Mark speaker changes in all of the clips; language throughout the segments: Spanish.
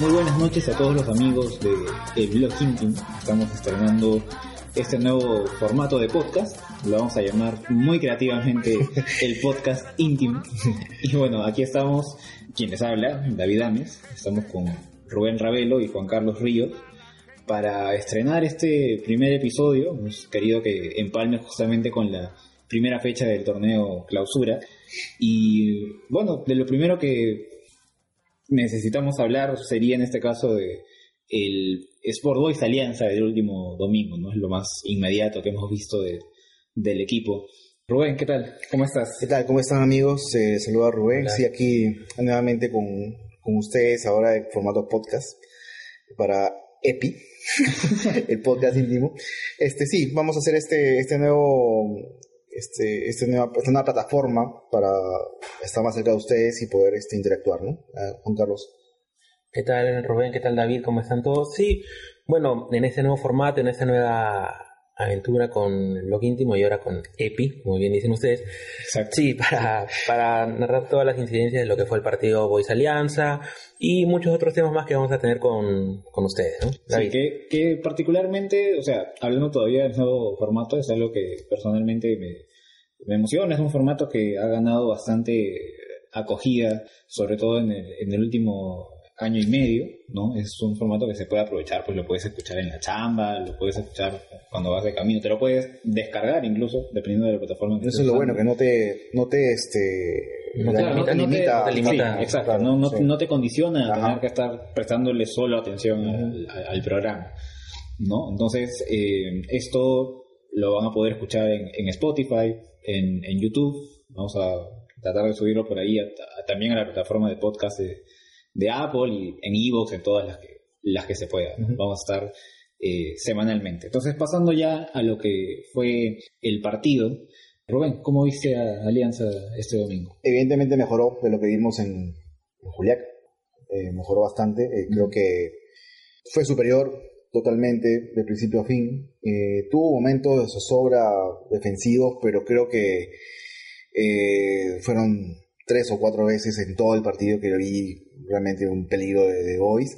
Speaker 1: Muy buenas noches a todos los amigos de El Blog Íntimo. Estamos estrenando este nuevo formato de podcast. Lo vamos a llamar muy creativamente el podcast íntimo. Y bueno, aquí estamos, quien les habla, David Ames. Estamos con Rubén Ravelo y Juan Carlos Ríos para estrenar este primer episodio. Hemos querido que empalme justamente con la primera fecha del torneo clausura. Y bueno, de lo primero que necesitamos hablar sería en este caso de el Sport Boys Alianza del último domingo, ¿no? Es lo más inmediato que hemos visto de, del equipo. Rubén, ¿qué tal? ¿Cómo estás?
Speaker 2: ¿Qué tal? ¿Cómo están amigos? Eh, saluda a Rubén. Sí, aquí nuevamente con, con ustedes ahora en formato podcast para EPI, el podcast íntimo. Este sí, vamos a hacer este, este nuevo, este, este nueva, esta nueva plataforma para estar más cerca de ustedes y poder este, interactuar, ¿no? Ah, Juan Carlos.
Speaker 3: ¿Qué tal Rubén? ¿Qué tal David? ¿Cómo están todos? Sí, bueno, en este nuevo formato, en esta nueva aventura con el blog íntimo y ahora con EPI, como bien dicen ustedes.
Speaker 1: Exacto.
Speaker 3: Sí, para, para narrar todas las incidencias de lo que fue el partido Boys Alianza y muchos otros temas más que vamos a tener con, con ustedes, ¿no?
Speaker 1: Sí, que, que particularmente, o sea, hablando todavía del nuevo formato, es algo que personalmente me, me emociona. Es un formato que ha ganado bastante acogida, sobre todo en el, en el último año y medio, ¿no? Es un formato que se puede aprovechar, pues lo puedes escuchar en la chamba, lo puedes escuchar cuando vas de camino, te lo puedes descargar incluso, dependiendo de la plataforma. que
Speaker 2: Eso es lo bueno, que no te, no te, este,
Speaker 3: No te
Speaker 1: Claro,
Speaker 3: limita,
Speaker 1: no, te,
Speaker 3: no te limita.
Speaker 1: sí, exacto,
Speaker 2: Claro,
Speaker 1: no, no,
Speaker 2: sí.
Speaker 1: no te condiciona a
Speaker 2: Ajá.
Speaker 1: tener que estar prestándole solo atención al, al- al programa, ¿no? Entonces, eh, esto lo van a poder escuchar en, en Spotify, en, en YouTube, vamos a tratar de subirlo por ahí a- a- también a la plataforma de podcast de, de Apple y en Evox, en todas las que, las que se puedan, ¿no? Vamos a estar eh, semanalmente. Entonces, pasando ya a lo que fue el partido, Rubén, ¿cómo viste a Alianza este domingo?
Speaker 2: evidentemente mejoró de lo que vimos en, en Juliaca. Eh, mejoró bastante. Eh, Creo que fue superior totalmente de principio a fin. Eh, tuvo momentos de zozobra defensivos, pero creo que eh, fueron tres o cuatro veces en todo el partido que vi realmente un peligro de, de Boys.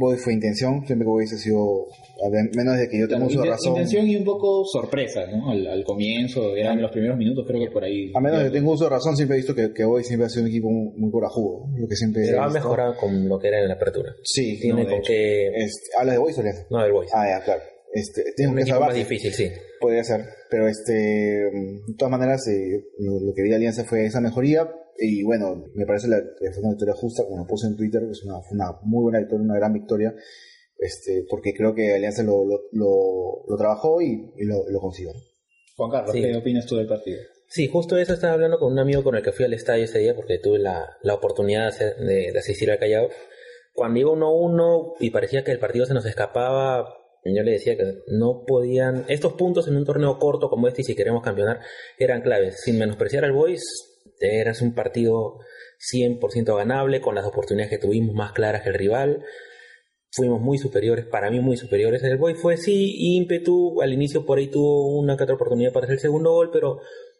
Speaker 2: Boys fue intención, siempre que Boys ha sido, a ver, menos de que yo tenga
Speaker 1: Claro,
Speaker 2: uso de
Speaker 1: inten-
Speaker 2: razón.
Speaker 1: Intención y un poco sorpresa, ¿no? Al, al comienzo, eran los primeros minutos, creo que por ahí.
Speaker 2: A menos de que tenga uso de razón, siempre he visto que, que Boys siempre ha sido un equipo muy, muy corajudo. ¿no? Lo que siempre
Speaker 3: Pero ha mejorado con lo que era en la apertura.
Speaker 2: Sí,
Speaker 3: Tiene
Speaker 2: no,
Speaker 3: con que...
Speaker 2: Este, ¿Habla de Boys o Alianza?
Speaker 3: No, del Boys.
Speaker 2: Ah, ya, claro. Este,
Speaker 3: es
Speaker 2: tengo
Speaker 3: un
Speaker 2: que
Speaker 3: equipo más difícil, sí.
Speaker 2: Podría ser. Pero este, de todas maneras, eh, lo, lo que vi de Alianza fue esa mejoría. Y bueno, me parece la, que fue una victoria justa, como puse en Twitter, es una, fue una muy buena victoria, una gran victoria. Este, porque creo que Alianza lo, lo, lo, lo trabajó y, y lo, lo consiguió.
Speaker 1: Juan Carlos,
Speaker 3: Sí.
Speaker 1: ¿qué opinas tú del partido?
Speaker 3: Sí, justo eso estaba hablando con un amigo con el que fui al estadio ese día porque tuve la, la oportunidad de, hacer- de- de asistir al Callao. Cuando iba 1-1 y parecía que el partido se nos escapaba, yo le decía que no podían... Estos puntos en un torneo corto como este, y si queremos campeonar, eran claves. Sin menospreciar al Boys, era un partido 100% ganable, con las oportunidades que tuvimos más claras que el rival. Fuimos muy superiores, para mí muy superiores. El Boys fue sí, ímpetu, al inicio por ahí tuvo una que otra oportunidad para hacer el segundo gol, pero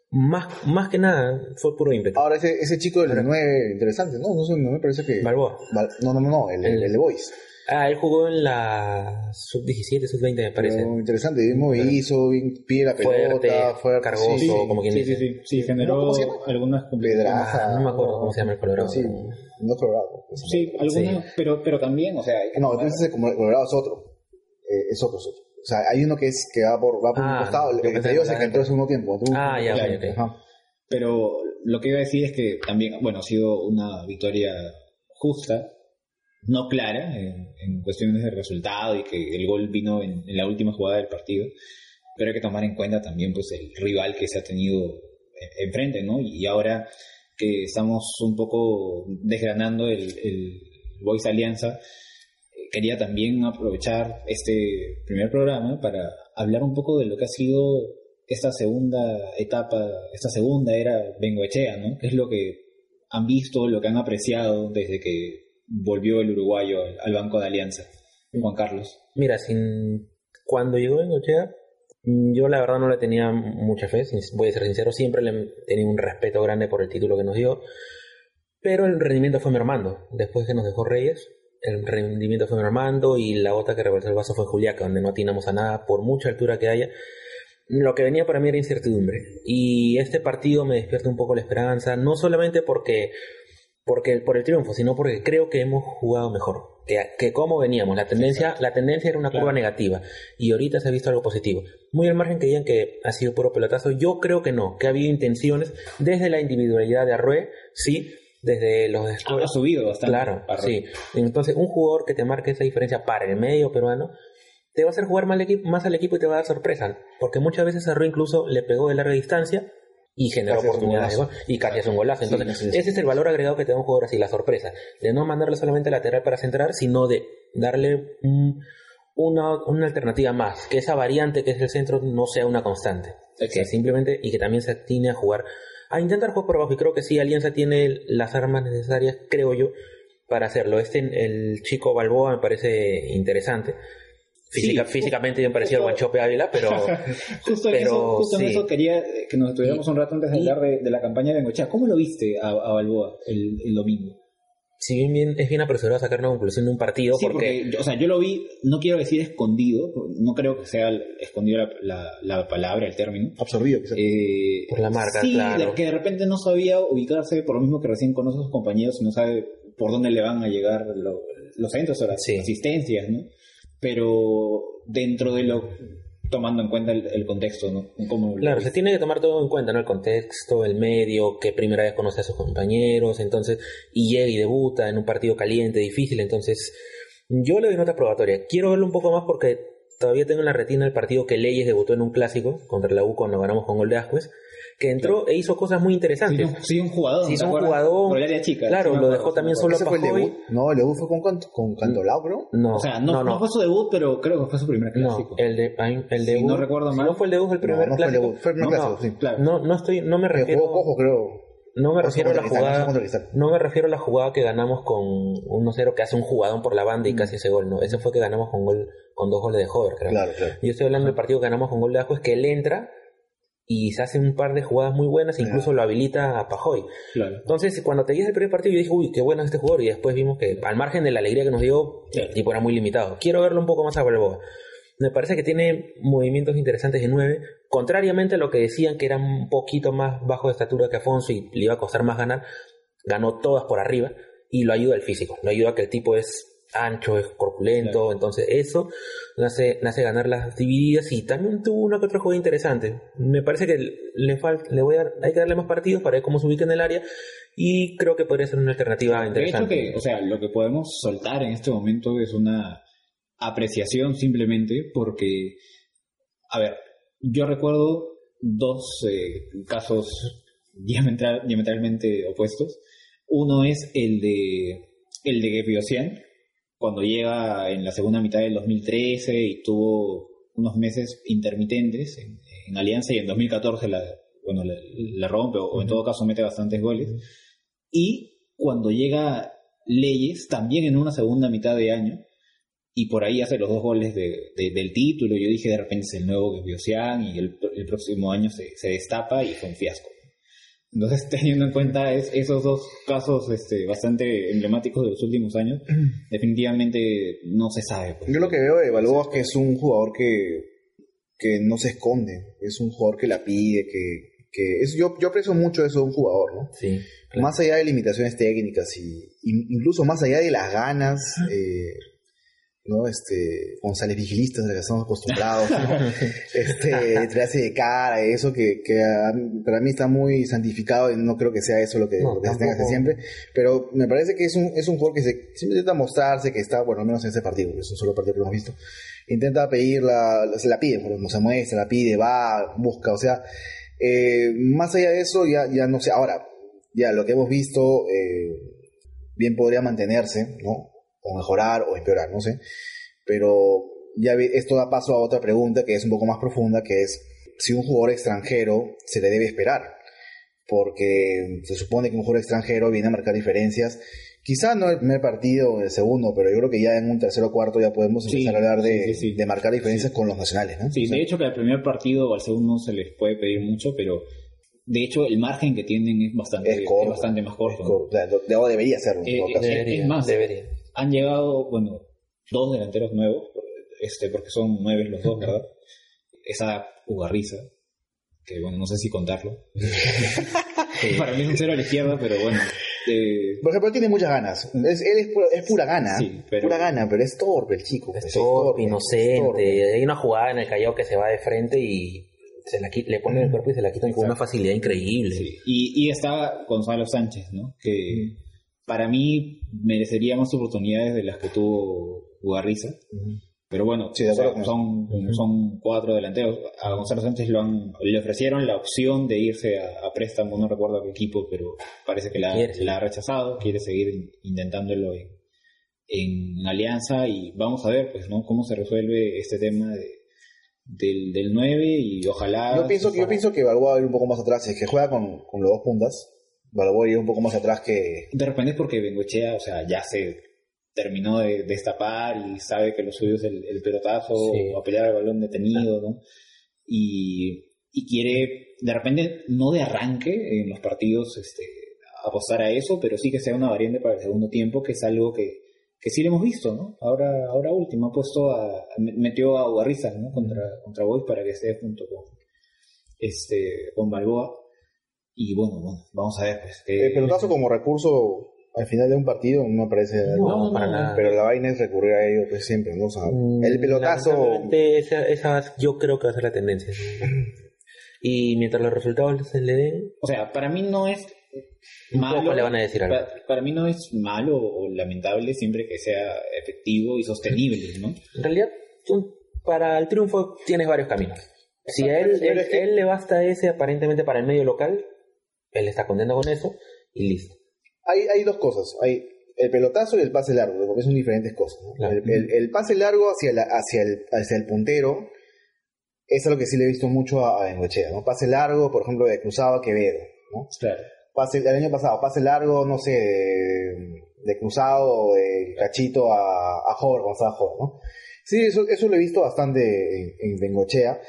Speaker 3: más, más que nada fue puro ímpetu.
Speaker 2: Ahora, ese, ese chico del 9, interesante, ¿no? No, sé, no me parece que.
Speaker 3: Balboa.
Speaker 2: No, no, no, el, el,
Speaker 3: El-
Speaker 2: de Boys.
Speaker 3: Ah, él jugó en la sub-17, sub-20 me parece.
Speaker 2: Pero interesante, bien movidizo, bien pide la pelota, fuerte,
Speaker 3: cargoso,
Speaker 2: sí, sí.
Speaker 3: como quien
Speaker 1: Sí, sí,
Speaker 3: dice.
Speaker 1: sí, sí, generó
Speaker 2: ¿Cómo se llama?
Speaker 1: algunas complicaciones.
Speaker 3: Ah, no me acuerdo cómo se llama el colorado.
Speaker 2: Sí, no es Colorado. pues,
Speaker 1: Sí, algunas, pero, pero también, o sea,
Speaker 2: No, entonces el Colorado es otro. Eh, es otro, es otro. O sea, hay uno que es que va por, va por
Speaker 3: Ah,
Speaker 2: un costado, el
Speaker 3: yo
Speaker 2: que
Speaker 3: pensé
Speaker 2: te digo
Speaker 3: que
Speaker 2: es el que
Speaker 3: era-
Speaker 2: entró en segundo tiempo.
Speaker 3: Ah, ya,
Speaker 2: tiempo.
Speaker 3: ok, ok.
Speaker 2: Ajá.
Speaker 1: Pero lo que iba a decir es que también, bueno, ha sido una victoria justa, no clara en, en cuestiones de resultado y que el gol vino en, la última jugada del partido. pero hay que tomar en cuenta también pues el rival que se ha tenido e- enfrente, ¿no? Y ahora que estamos un poco desgranando el, el Voice Alianza, quería también aprovechar este primer programa para hablar un poco de lo que ha sido esta segunda etapa, esta segunda era Bengoechea, ¿no? ¿Qué es lo que han visto, lo que han apreciado desde que volvió el uruguayo al, Banco de Alianza? Juan Carlos.
Speaker 3: Mira, sin... cuando llegó Bengochea, mm, yo la verdad no le tenía mucha fe, voy a ser sincero, siempre le tenía un respeto grande por el título que nos dio, pero el rendimiento fue mermando. Después que nos dejó Reyes, el rendimiento fue mermando y la gota que rebalsó el vaso fue Juliaca, donde no atinamos a nada, por mucha altura que haya. Lo que venía para mí era incertidumbre. Y este partido me despierta un poco la esperanza, no solamente porque, porque por el triunfo, sino porque creo que hemos jugado mejor. Que, que como veníamos, la tendencia, la tendencia era una
Speaker 1: Claro.
Speaker 3: curva negativa y ahorita se ha visto algo positivo. Muy al margen que digan que ha sido puro pelotazo, yo creo que no, que ha habido intenciones desde la individualidad de Arrué, sí, desde los
Speaker 1: Ha subido bastante.
Speaker 3: Claro, sí. Entonces, un jugador que te marque esa diferencia para el medio peruano te va a hacer jugar más al, equipo, más al equipo y te va a dar sorpresa. Porque muchas veces a Rui incluso le pegó de larga distancia y
Speaker 2: un
Speaker 3: oportunidades de
Speaker 2: golazo.
Speaker 3: gol. Y casi hace un golazo. Entonces,
Speaker 2: sí, sí.
Speaker 3: ese es el valor agregado que te da un jugador así, la sorpresa. De no mandarle solamente lateral para centrar, sino de darle un- una, una alternativa más. Que esa variante que es el centro no sea una constante. Simplemente, y que también se atine a jugar, a intentar jugar por abajo. Y creo que sí, Alianza tiene las armas necesarias, creo yo, para hacerlo. Este, el chico Balboa me parece interesante. Física-
Speaker 1: Sí,
Speaker 3: físicamente me parecía Guanchope Ávila, pero
Speaker 1: Justo, en,
Speaker 3: Pero,
Speaker 1: eso, justo en
Speaker 3: sí.
Speaker 1: eso quería eh, que nos estuviéramos un rato antes de hablar de, de la campaña de Bengochea. ¿Cómo lo viste a, a Balboa el, el domingo?
Speaker 3: si bien, bien es bien apresurado a sacar una conclusión de un partido,
Speaker 1: Sí,
Speaker 3: porque,
Speaker 1: porque, yo- o sea, yo lo vi, no quiero decir escondido, no creo que sea el- escondido la, la- la palabra, el término.
Speaker 2: Absorbido, quizás.
Speaker 1: Eh,
Speaker 3: Por la marca,
Speaker 1: sí,
Speaker 3: claro.
Speaker 1: que de repente no sabía ubicarse, por lo mismo que recién conoce a sus compañeros y no sabe por dónde le van a llegar lo- los centros o las
Speaker 3: Sí.
Speaker 1: asistencias, ¿no? Pero dentro de lo, tomando en cuenta el, el contexto, ¿no? Como lo
Speaker 3: Claro, se tiene que tomar todo en cuenta, ¿no? El contexto, el medio, que primera vez conoce a sus compañeros, entonces, y llega y debuta en un partido caliente, difícil, entonces, yo le doy nota probatoria. Quiero verlo un poco más porque todavía tengo en la retina el partido que Leyes debutó en un clásico contra la U cuando ganamos con gol de Ascuez, que entró e hizo cosas muy interesantes.
Speaker 1: sí, un jugador.
Speaker 3: Sí,
Speaker 1: ¿te
Speaker 3: es un jugador.
Speaker 1: Por el área chica.
Speaker 3: Claro,
Speaker 1: me
Speaker 3: lo dejó también solo
Speaker 2: ¿Ese fue el
Speaker 3: Pajoy.
Speaker 2: debut? No, el debut fue con, con Cantolao, creo.
Speaker 3: No,
Speaker 1: O sea, no,
Speaker 3: no,
Speaker 1: no
Speaker 3: no.
Speaker 1: fue su debut, pero creo que fue su primer
Speaker 3: No,
Speaker 1: clásico.
Speaker 3: el de, el
Speaker 1: Si
Speaker 3: debut.
Speaker 1: no recuerdo
Speaker 3: si
Speaker 1: mal.
Speaker 3: no fue el debut, el primer
Speaker 2: no, no fue el
Speaker 3: clásico.
Speaker 2: debut, fue el primer
Speaker 3: No,
Speaker 2: clásico, sí.
Speaker 1: Claro.
Speaker 3: No, no estoy, no me refiero.
Speaker 2: jugó cojo, creo.
Speaker 3: No me refiero a la jugada. No me refiero a la jugada que ganamos con 1-0 que hace un jugadón por la banda y casi ese gol, no. Ese fue que ganamos con gol con dos goles de Hover, creo.
Speaker 2: Claro, claro.
Speaker 3: Yo estoy hablando del partido que ganamos con gol de Ajo, es que él entra y se hace un par de jugadas muy buenas, e incluso lo habilita a Pajoy.
Speaker 1: Claro.
Speaker 3: Entonces, cuando te el primer partido, yo dije, uy, qué bueno es este jugador. Y después vimos que, al margen de la alegría que nos dio, el tipo era muy limitado. Quiero verlo un poco más a Balboa. Me parece que tiene movimientos interesantes de 9, contrariamente a lo que decían que era un poquito más bajo de estatura que Afonso y le iba a costar más ganar. Ganó todas por arriba y lo ayuda el físico. Lo ayuda que el tipo es ancho, es corpulento. Entonces, eso le hace, le hace ganar las divididas y también tuvo una que otra jugada interesante. Me parece que le falta, le voy a, hay que darle más partidos para ver cómo se ubica en el área y creo que podría ser una alternativa
Speaker 1: De hecho
Speaker 3: interesante.
Speaker 1: que, o sea, lo que podemos soltar en este momento es una apreciación simplemente porque, a ver, yo recuerdo dos eh, casos diametral- diametralmente opuestos. Uno es el de el de cuando llega en la segunda mitad del 2013 y tuvo unos meses intermitentes en, en Alianza y en 2014 la, bueno, la, la rompe o, en todo caso mete bastantes goles. Y cuando llega Leyes, también en una segunda mitad de año, y por ahí hace los dos goles de, de- del título, yo dije de repente es el nuevo Biosian y el, el próximo año se, se destapa y fue un fiasco. Entonces, teniendo en cuenta es- esos dos casos este, bastante emblemáticos de los últimos años, definitivamente no se sabe. pues.
Speaker 2: Yo lo que veo de Balboa es que es un jugador que, que no se esconde. Es un jugador que la pide, que, que es, yo, yo aprecio mucho eso de un jugador, ¿no?
Speaker 3: Sí, claro.
Speaker 2: Más allá de limitaciones técnicas y, y incluso más allá de las ganas, eh, ¿no? Este, González Vigilistas, de las que estamos acostumbrados, ¿no? este, tirarse de cara, eso que, que a- para mí está muy santificado y no creo que sea eso lo que,
Speaker 3: No,
Speaker 2: lo que se tenga que hacer siempre, pero me parece que es un, es un jugador que se, siempre intenta mostrarse que está, bueno, al menos en ese partido, porque es un solo partido que hemos visto, intenta pedirla, se la pide, no se muestra, la pide, va, busca, o sea, eh, más allá de eso, ya, ya no sé, ahora, ya lo que hemos visto, eh, bien podría mantenerse, ¿no? O mejorar o empeorar, no sé, pero ya esto da paso a otra pregunta que es un poco más profunda, que es si un jugador extranjero se le debe esperar, porque se supone que un jugador extranjero viene a marcar diferencias, quizá no el primer partido o el segundo, pero yo creo que ya en un tercero o cuarto ya podemos
Speaker 1: Sí,
Speaker 2: empezar a hablar de,
Speaker 1: sí, sí, sí.
Speaker 2: de marcar diferencias con los nacionales, ¿no?
Speaker 1: Sí,
Speaker 2: O sea,
Speaker 1: de hecho que al primer partido o al segundo no se les puede pedir mucho, pero de hecho el margen que tienen es bastante,
Speaker 2: es corto,
Speaker 1: bastante más corto.
Speaker 2: es corto. O sea, debería en
Speaker 1: Eh, eh, es más,
Speaker 3: debería.
Speaker 1: Han llegado, bueno, dos delanteros nuevos, este, porque son nueve los dos, ¿verdad? Esa Ugarriza, que bueno, no sé si contarlo. Que Para mí es un cero a la izquierda, pero bueno. eh,
Speaker 2: Por ejemplo, tiene muchas ganas. Es, él es, pura, es pura gana.
Speaker 1: Sí, pero-
Speaker 2: Pura gana, pero es torpe el chico.
Speaker 3: Es
Speaker 2: pues,
Speaker 3: torpe,
Speaker 2: es
Speaker 3: inocente.
Speaker 2: torpe.
Speaker 3: Hay una jugada en el Callao que se va de frente y se la le ponen el cuerpo y se la quitan con una facilidad increíble.
Speaker 1: sí. Y, y está Gonzalo Sánchez, ¿no? Que para mí merecería más oportunidades de las que tuvo Ugarriza. Pero bueno,
Speaker 2: Sí,
Speaker 1: o sea, son, son cuatro delanteros. A Gonzalo Sánchez lo han, le ofrecieron la opción de irse a, a préstamo, no recuerdo a qué equipo, pero parece que la, la ha rechazado, quiere seguir intentándolo en, en Alianza y vamos a ver pues no cómo se resuelve este tema de, del, del 9 y ojalá...
Speaker 2: Yo pienso, que, yo pienso que Balboa va a ir un poco más atrás. Es que juega con, con los dos puntas, Balboa un poco más atrás que.
Speaker 1: De repente es porque Bengochea, o sea, ya se terminó de destapar y sabe que lo suyo es el, el pelotazo
Speaker 3: Sí.
Speaker 1: o a pelear al balón detenido, ¿no? Y, y quiere, de repente, no de arranque en los partidos este, apostar a eso, pero sí que sea una variante para el segundo tiempo, que es algo que, que sí lo hemos visto, ¿no? Ahora, ahora último, ha puesto a, metió a Ugarriza, ¿no? Contra, contra Boys para que esté junto con, este, con Balboa. Y bueno, bueno, vamos a ver, pues. que-
Speaker 2: El pelotazo como recurso al final de un partido no me parece. algo-
Speaker 3: No, para nada.
Speaker 2: Pero la vaina es recurrir a ello pues, siempre, ¿no? O sea,
Speaker 3: Mm,
Speaker 2: el pelotazo.
Speaker 3: Esa, esa yo creo que va a ser la tendencia. Y mientras los resultados se le den,
Speaker 1: O sea, para mí no es malo.
Speaker 3: le van a decir algo.
Speaker 1: Para, para mí no es malo o lamentable siempre que sea efectivo y sostenible, ¿no?
Speaker 3: en realidad, tú- para el triunfo tienes varios caminos. Si a él, él, él le basta ese aparentemente para el medio local, él está contento con eso y listo.
Speaker 2: Hay, hay dos cosas. Hay el pelotazo y el pase largo, porque son diferentes cosas. ¿no?
Speaker 3: Claro.
Speaker 2: El, el- el pase largo hacia, la- hacia, el, hacia el puntero es algo que sí le he visto mucho a, a Bengoechea, ¿no? Pase largo, por ejemplo, de Cruzado a Quevedo, ¿no?
Speaker 1: Claro.
Speaker 2: Pase, el año pasado, pase largo, no sé, de, de Cruzado o de Cachito a, a Jorge, estaba Jorge, ¿no? Sí, eso, eso lo he visto bastante en, en Bengochea.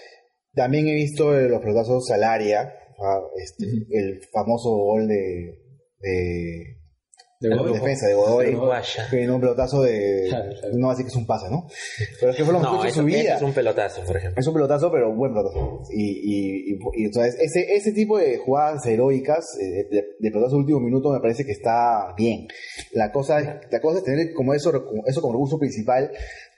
Speaker 2: También he visto los pelotazos al área, ah, este, el famoso gol de, de,
Speaker 1: De
Speaker 2: de
Speaker 1: Godoy.
Speaker 2: defensa de Godoy. Que vino un pelotazo de. No va a decir que es un pase, ¿no? Pero es que fue lo mejor
Speaker 3: No,
Speaker 2: de
Speaker 3: eso,
Speaker 2: su vida.
Speaker 3: es un pelotazo, por ejemplo.
Speaker 2: Es un pelotazo, pero buen pelotazo. Y, y, y, y entonces, ese, ese tipo de jugadas heroicas, eh, de, de pelotazo de último minuto, me parece que está bien. La cosa, la cosa es tener como eso, como- eso como recurso principal,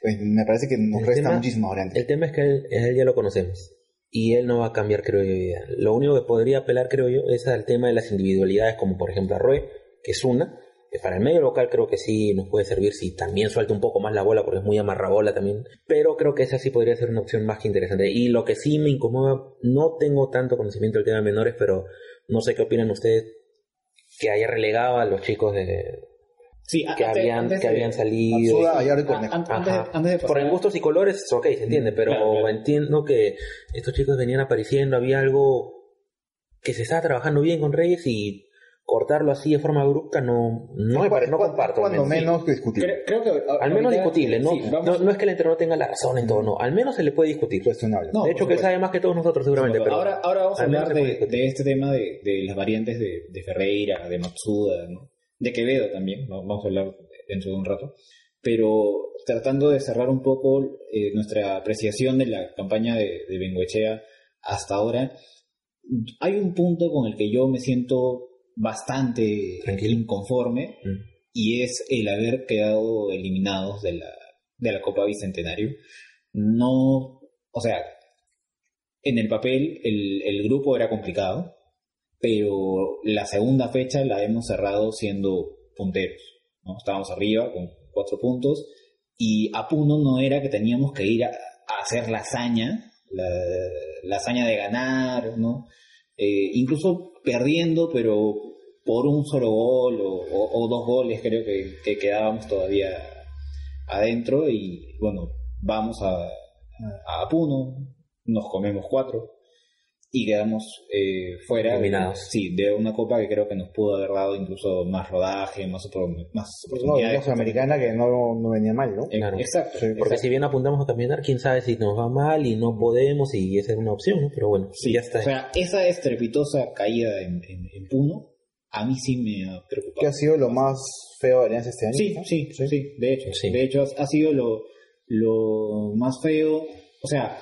Speaker 2: pues me parece que nos
Speaker 3: El
Speaker 2: resta
Speaker 3: tema-
Speaker 2: muchísimo variante.
Speaker 3: El tema es que él, él ya lo conocemos. Y él no va a cambiar, creo yo. Lo único que podría apelar, creo yo, es al tema de las individualidades, como por ejemplo a Roe, que es una. Que para el medio local creo que sí nos puede servir si también suelta un poco más la bola, porque es muy amarrabola también. Pero creo que esa sí podría ser una opción más que interesante. Y lo que sí me incomoda, no tengo tanto conocimiento del tema de menores, pero no sé qué opinan ustedes, que haya relegado a los chicos de,
Speaker 1: Sí,
Speaker 3: que,
Speaker 1: antes-
Speaker 3: habían,
Speaker 1: antes
Speaker 3: que
Speaker 1: de-
Speaker 3: habían salido.
Speaker 2: Matsuda, Gallardo y Cornejo.
Speaker 1: an- antes,
Speaker 3: Ajá.
Speaker 1: antes de
Speaker 3: Por en gustos y colores, ok, se entiende, pero
Speaker 1: Claro, claro.
Speaker 3: entiendo que estos chicos venían apareciendo, había algo que se estaba trabajando bien con Reyes y cortarlo así de forma abrupta no, no, me no comparto. al
Speaker 2: Cuando
Speaker 3: menos.
Speaker 1: Creo, creo que a-
Speaker 3: Al menos
Speaker 1: ahorita-
Speaker 3: discutible, ¿no?
Speaker 1: sí,
Speaker 3: no, no es que el entrenador tenga la razón en todo, no. Al menos se le puede discutir.
Speaker 2: Cuestionable.
Speaker 1: No,
Speaker 3: de hecho, que él sabe más que todos nosotros seguramente, pero
Speaker 1: ahora, ahora vamos a hablar de, este tema de, de las variantes de, de Ferreira, de Matsuda, ¿no? De Quevedo también, va- vamos a hablar dentro de un rato, pero tratando de cerrar un poco eh, nuestra apreciación de la campaña de, de Bengoechea hasta ahora, hay un punto con el que yo me siento bastante
Speaker 3: Tranquilo.
Speaker 1: inconforme
Speaker 3: Mm.
Speaker 1: y es el haber quedado eliminados de la, de la Copa Bicentenario. No, o sea, en el papel el, el grupo era complicado, pero la segunda fecha la hemos cerrado siendo punteros. ¿no? Estábamos arriba con cuatro puntos y a Puno no era que teníamos que ir a, hacer la hazaña, la, hazaña de ganar, ¿no? Eh, incluso perdiendo, pero por un solo gol o dos goles creo que, que quedábamos todavía adentro y bueno, vamos a, a Puno, nos comemos cuatro y quedamos eh, fuera
Speaker 3: Eliminados.
Speaker 1: sí, de una copa que creo que nos pudo haber dado incluso más rodaje, más, más
Speaker 2: Pues no,
Speaker 1: oportunidades.
Speaker 2: la Sudamericana que no, no venía mal, ¿no?
Speaker 3: Claro.
Speaker 1: Exacto.
Speaker 2: Sí,
Speaker 3: Porque
Speaker 1: exacto.
Speaker 3: si bien apuntamos a caminar, quién sabe si nos va mal y no podemos y esa es una opción, ¿no? Pero bueno,
Speaker 1: Sí,
Speaker 3: ya está.
Speaker 1: O sea, esa estrepitosa caída en, en, en Puno, a mí sí me ha
Speaker 2: ¿Qué
Speaker 1: preocupado.
Speaker 2: ha sido lo más feo de Alianza este año?
Speaker 1: Sí,
Speaker 2: ¿no?
Speaker 1: sí, sí, de hecho.
Speaker 3: Sí.
Speaker 1: De hecho, ha, ha sido lo, lo más feo. O sea,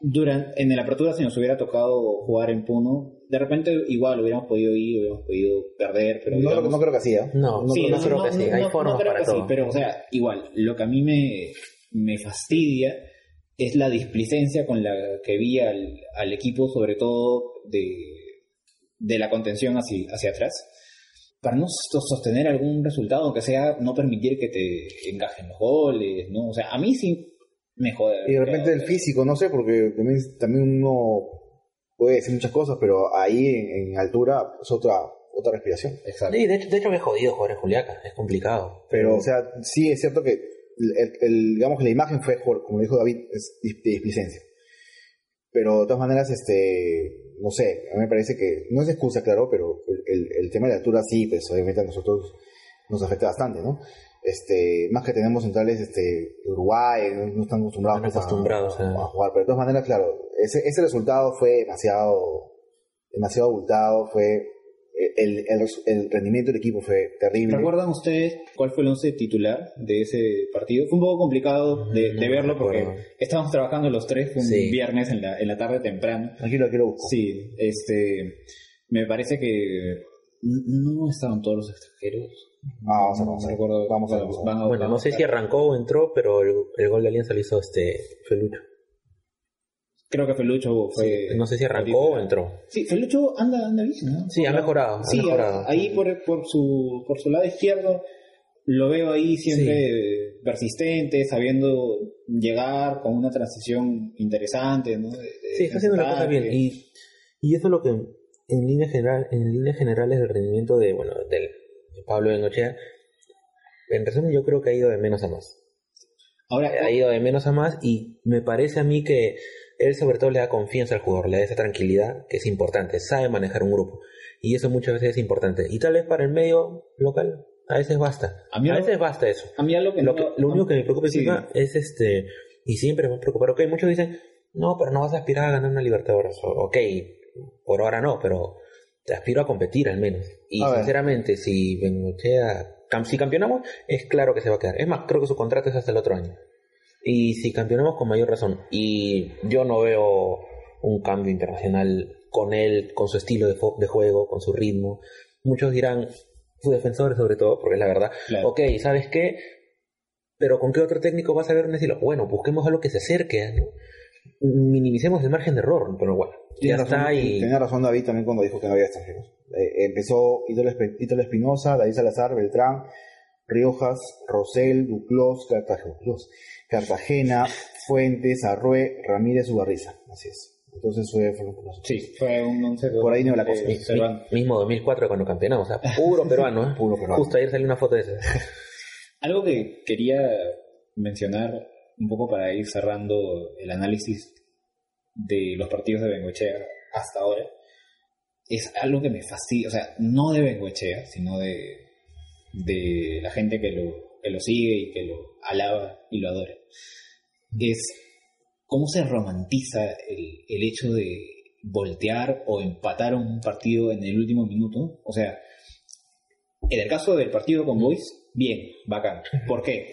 Speaker 1: durante, en la apertura, si nos hubiera tocado jugar en Puno, de repente igual hubiéramos podido ir, hubiéramos podido perder, pero
Speaker 2: No, creo-
Speaker 1: digamos-
Speaker 2: no creo que así, ¿eh?
Speaker 3: No,
Speaker 2: no,
Speaker 1: Sí,
Speaker 3: no creo que sí, hay formas
Speaker 1: creo
Speaker 3: para
Speaker 1: que sí,
Speaker 3: todo.
Speaker 1: pero o sea, igual, lo que a mí me, me fastidia es la displicencia con la que vi al, al equipo, sobre todo de, de la contención hacia, hacia atrás, para no so- sostener algún resultado, aunque sea no permitir que te encajen los goles, ¿no? O sea, a mí sí me jode.
Speaker 2: Y de repente el físico, no sé, porque también, también uno puede decir muchas cosas, pero ahí en, en altura es otra, otra respiración.
Speaker 1: Exacto.
Speaker 3: Sí, de hecho, de hecho es jodido jugar en Juliaca, es complicado.
Speaker 2: Pero, o sea, sí es cierto que, el, el- digamos que la imagen fue, como dijo David, es de displicencia. Pero de todas maneras, este, no sé, a mí me parece que, no es excusa, claro, pero el, el- el tema de la altura sí, pues obviamente a nosotros nos afecta bastante, ¿no? Este, más que tenemos centrales este, de Uruguay, no, no están acostumbrados,
Speaker 3: Están
Speaker 2: a-
Speaker 3: acostumbrados,
Speaker 2: a,
Speaker 3: a-
Speaker 2: a jugar, pero de todas maneras, claro, ese, ese resultado fue demasiado, demasiado abultado, fue, el, el, el rendimiento del equipo fue terrible.
Speaker 1: ¿Recuerdan ustedes cuál fue el once titular de ese partido? Fue un poco complicado de,
Speaker 3: No
Speaker 1: de verlo porque estábamos trabajando los tres, fue un
Speaker 3: Sí.
Speaker 1: viernes en la, en la tarde temprano.
Speaker 2: Aquí lo, aquí lo busco.
Speaker 1: Sí, este, me parece que no estaban todos los extranjeros.
Speaker 2: Ah, vamos a
Speaker 1: No
Speaker 2: vamos a
Speaker 1: Bueno,
Speaker 3: no sé si arrancó o entró, pero el, el gol de Alianza lo hizo este Felucho.
Speaker 1: Creo que Felucho fue.
Speaker 3: No sé si arrancó o entró.
Speaker 1: Sí, Felucho anda, anda bien, ¿no?
Speaker 3: Sí, ha mejorado, ha
Speaker 1: Sí,
Speaker 3: mejorado.
Speaker 1: ahí por, por, su, por su lado izquierdo lo veo ahí siempre persistente, sabiendo llegar con una transición interesante, ¿no? De-
Speaker 3: Sí, está haciendo la cosa bien. Y, y eso es lo que en líneas general, en líneas generales del rendimiento de, bueno, del, de Pablo Bengochea, en resumen yo creo que ha ido de menos a más.
Speaker 1: Ahora,
Speaker 3: Ha ido de menos a más y me parece a mí que él sobre todo le da confianza al jugador, le da esa tranquilidad que es importante, sabe manejar un grupo. Y eso muchas veces es importante. Y tal vez para el medio local, a veces basta.
Speaker 1: A mí
Speaker 3: a
Speaker 1: lo-
Speaker 3: veces basta eso.
Speaker 1: a mí que
Speaker 3: Lo,
Speaker 1: no-
Speaker 3: que- lo único que me preocupa
Speaker 1: Sí.
Speaker 3: es este, y siempre me va a preocupar, ok, muchos dicen, no, pero no vas a aspirar a ganar una Libertadores, O- ok, por ahora no, pero aspiro a competir al menos. Y
Speaker 2: A ver.
Speaker 3: sinceramente, si Bengochea, si campeonamos, es claro que se va a quedar. Es más, creo que su contrato es hasta el otro año. Y si campeonamos con mayor razón, y yo no veo un cambio internacional con él, con su estilo de, juego, con su ritmo, muchos dirán, sus defensores sobre todo, porque es la verdad,
Speaker 1: Claro.
Speaker 3: ok, ¿sabes qué? Pero ¿con qué otro técnico vas a ver un estilo? Bueno, busquemos algo que se acerque, ¿no? minimicemos el margen de error, pero bueno, ya está y...
Speaker 2: tenía razón David también cuando dijo que no había extranjeros. Eh, empezó Ídolo Espinosa, David Salazar, Beltrán, Riojas, Rosel, Duclos, Cartagena, Cartagena Fuentes, Arrué, Ramírez, Ubarriza. Así es. Entonces fue, fue los-
Speaker 1: Sí, fue un once
Speaker 2: Por ahí no la cosa.
Speaker 1: eh,
Speaker 3: Mi-
Speaker 1: observando.
Speaker 3: mi- mismo 2004 cuando campeonamos, o sea, puro peruano, ¿eh?
Speaker 2: Puro peruano.
Speaker 3: Justo ayer salió una foto de eso.
Speaker 1: Algo que quería mencionar un poco para ir cerrando el análisis de los partidos de Bengochea hasta ahora es algo que me fastidia, o sea, no de Bengochea, sino de, de la gente que lo, que lo sigue y que lo alaba y lo adora. Es cómo se romantiza el, el hecho de voltear o empatar un partido en el último minuto. O sea, en el caso del partido con Boys, bien, bacán. ¿Por qué?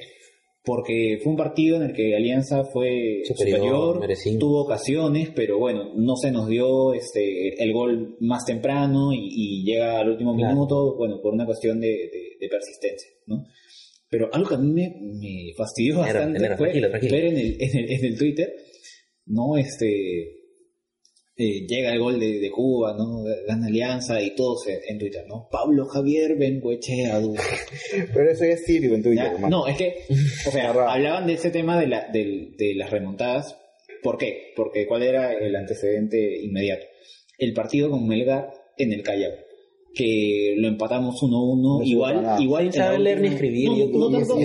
Speaker 1: Porque fue un partido en el que Alianza fue
Speaker 3: Superior,
Speaker 1: superior,
Speaker 3: merecido.
Speaker 1: tuvo ocasiones, pero bueno, no se nos dio este el gol más temprano y, y llega al último
Speaker 3: Claro.
Speaker 1: minuto, bueno, por una cuestión de, de- de persistencia, ¿no? Pero algo que a mí me, me fastidió bastante fue
Speaker 3: tranquilo, tranquilo.
Speaker 1: ver en el, en, el, en el Twitter, ¿no? Este, eh, llega el gol de, de Cuba, ¿no? Gana Alianza y todos en, en Twitter, ¿no? Pablo Javier Bengoechea.
Speaker 2: Pero eso ya es típico en Twitter, hermano.
Speaker 1: No, es que, o sea, hablaban de ese tema de, la, del- de las remontadas. ¿Por qué? Porque ¿cuál era el antecedente inmediato? El partido con Melgar en el Callao, que lo empatamos 1-1,
Speaker 2: No
Speaker 1: igual,
Speaker 2: nada.
Speaker 1: igual
Speaker 3: leer ni escribir,
Speaker 1: No, tanto,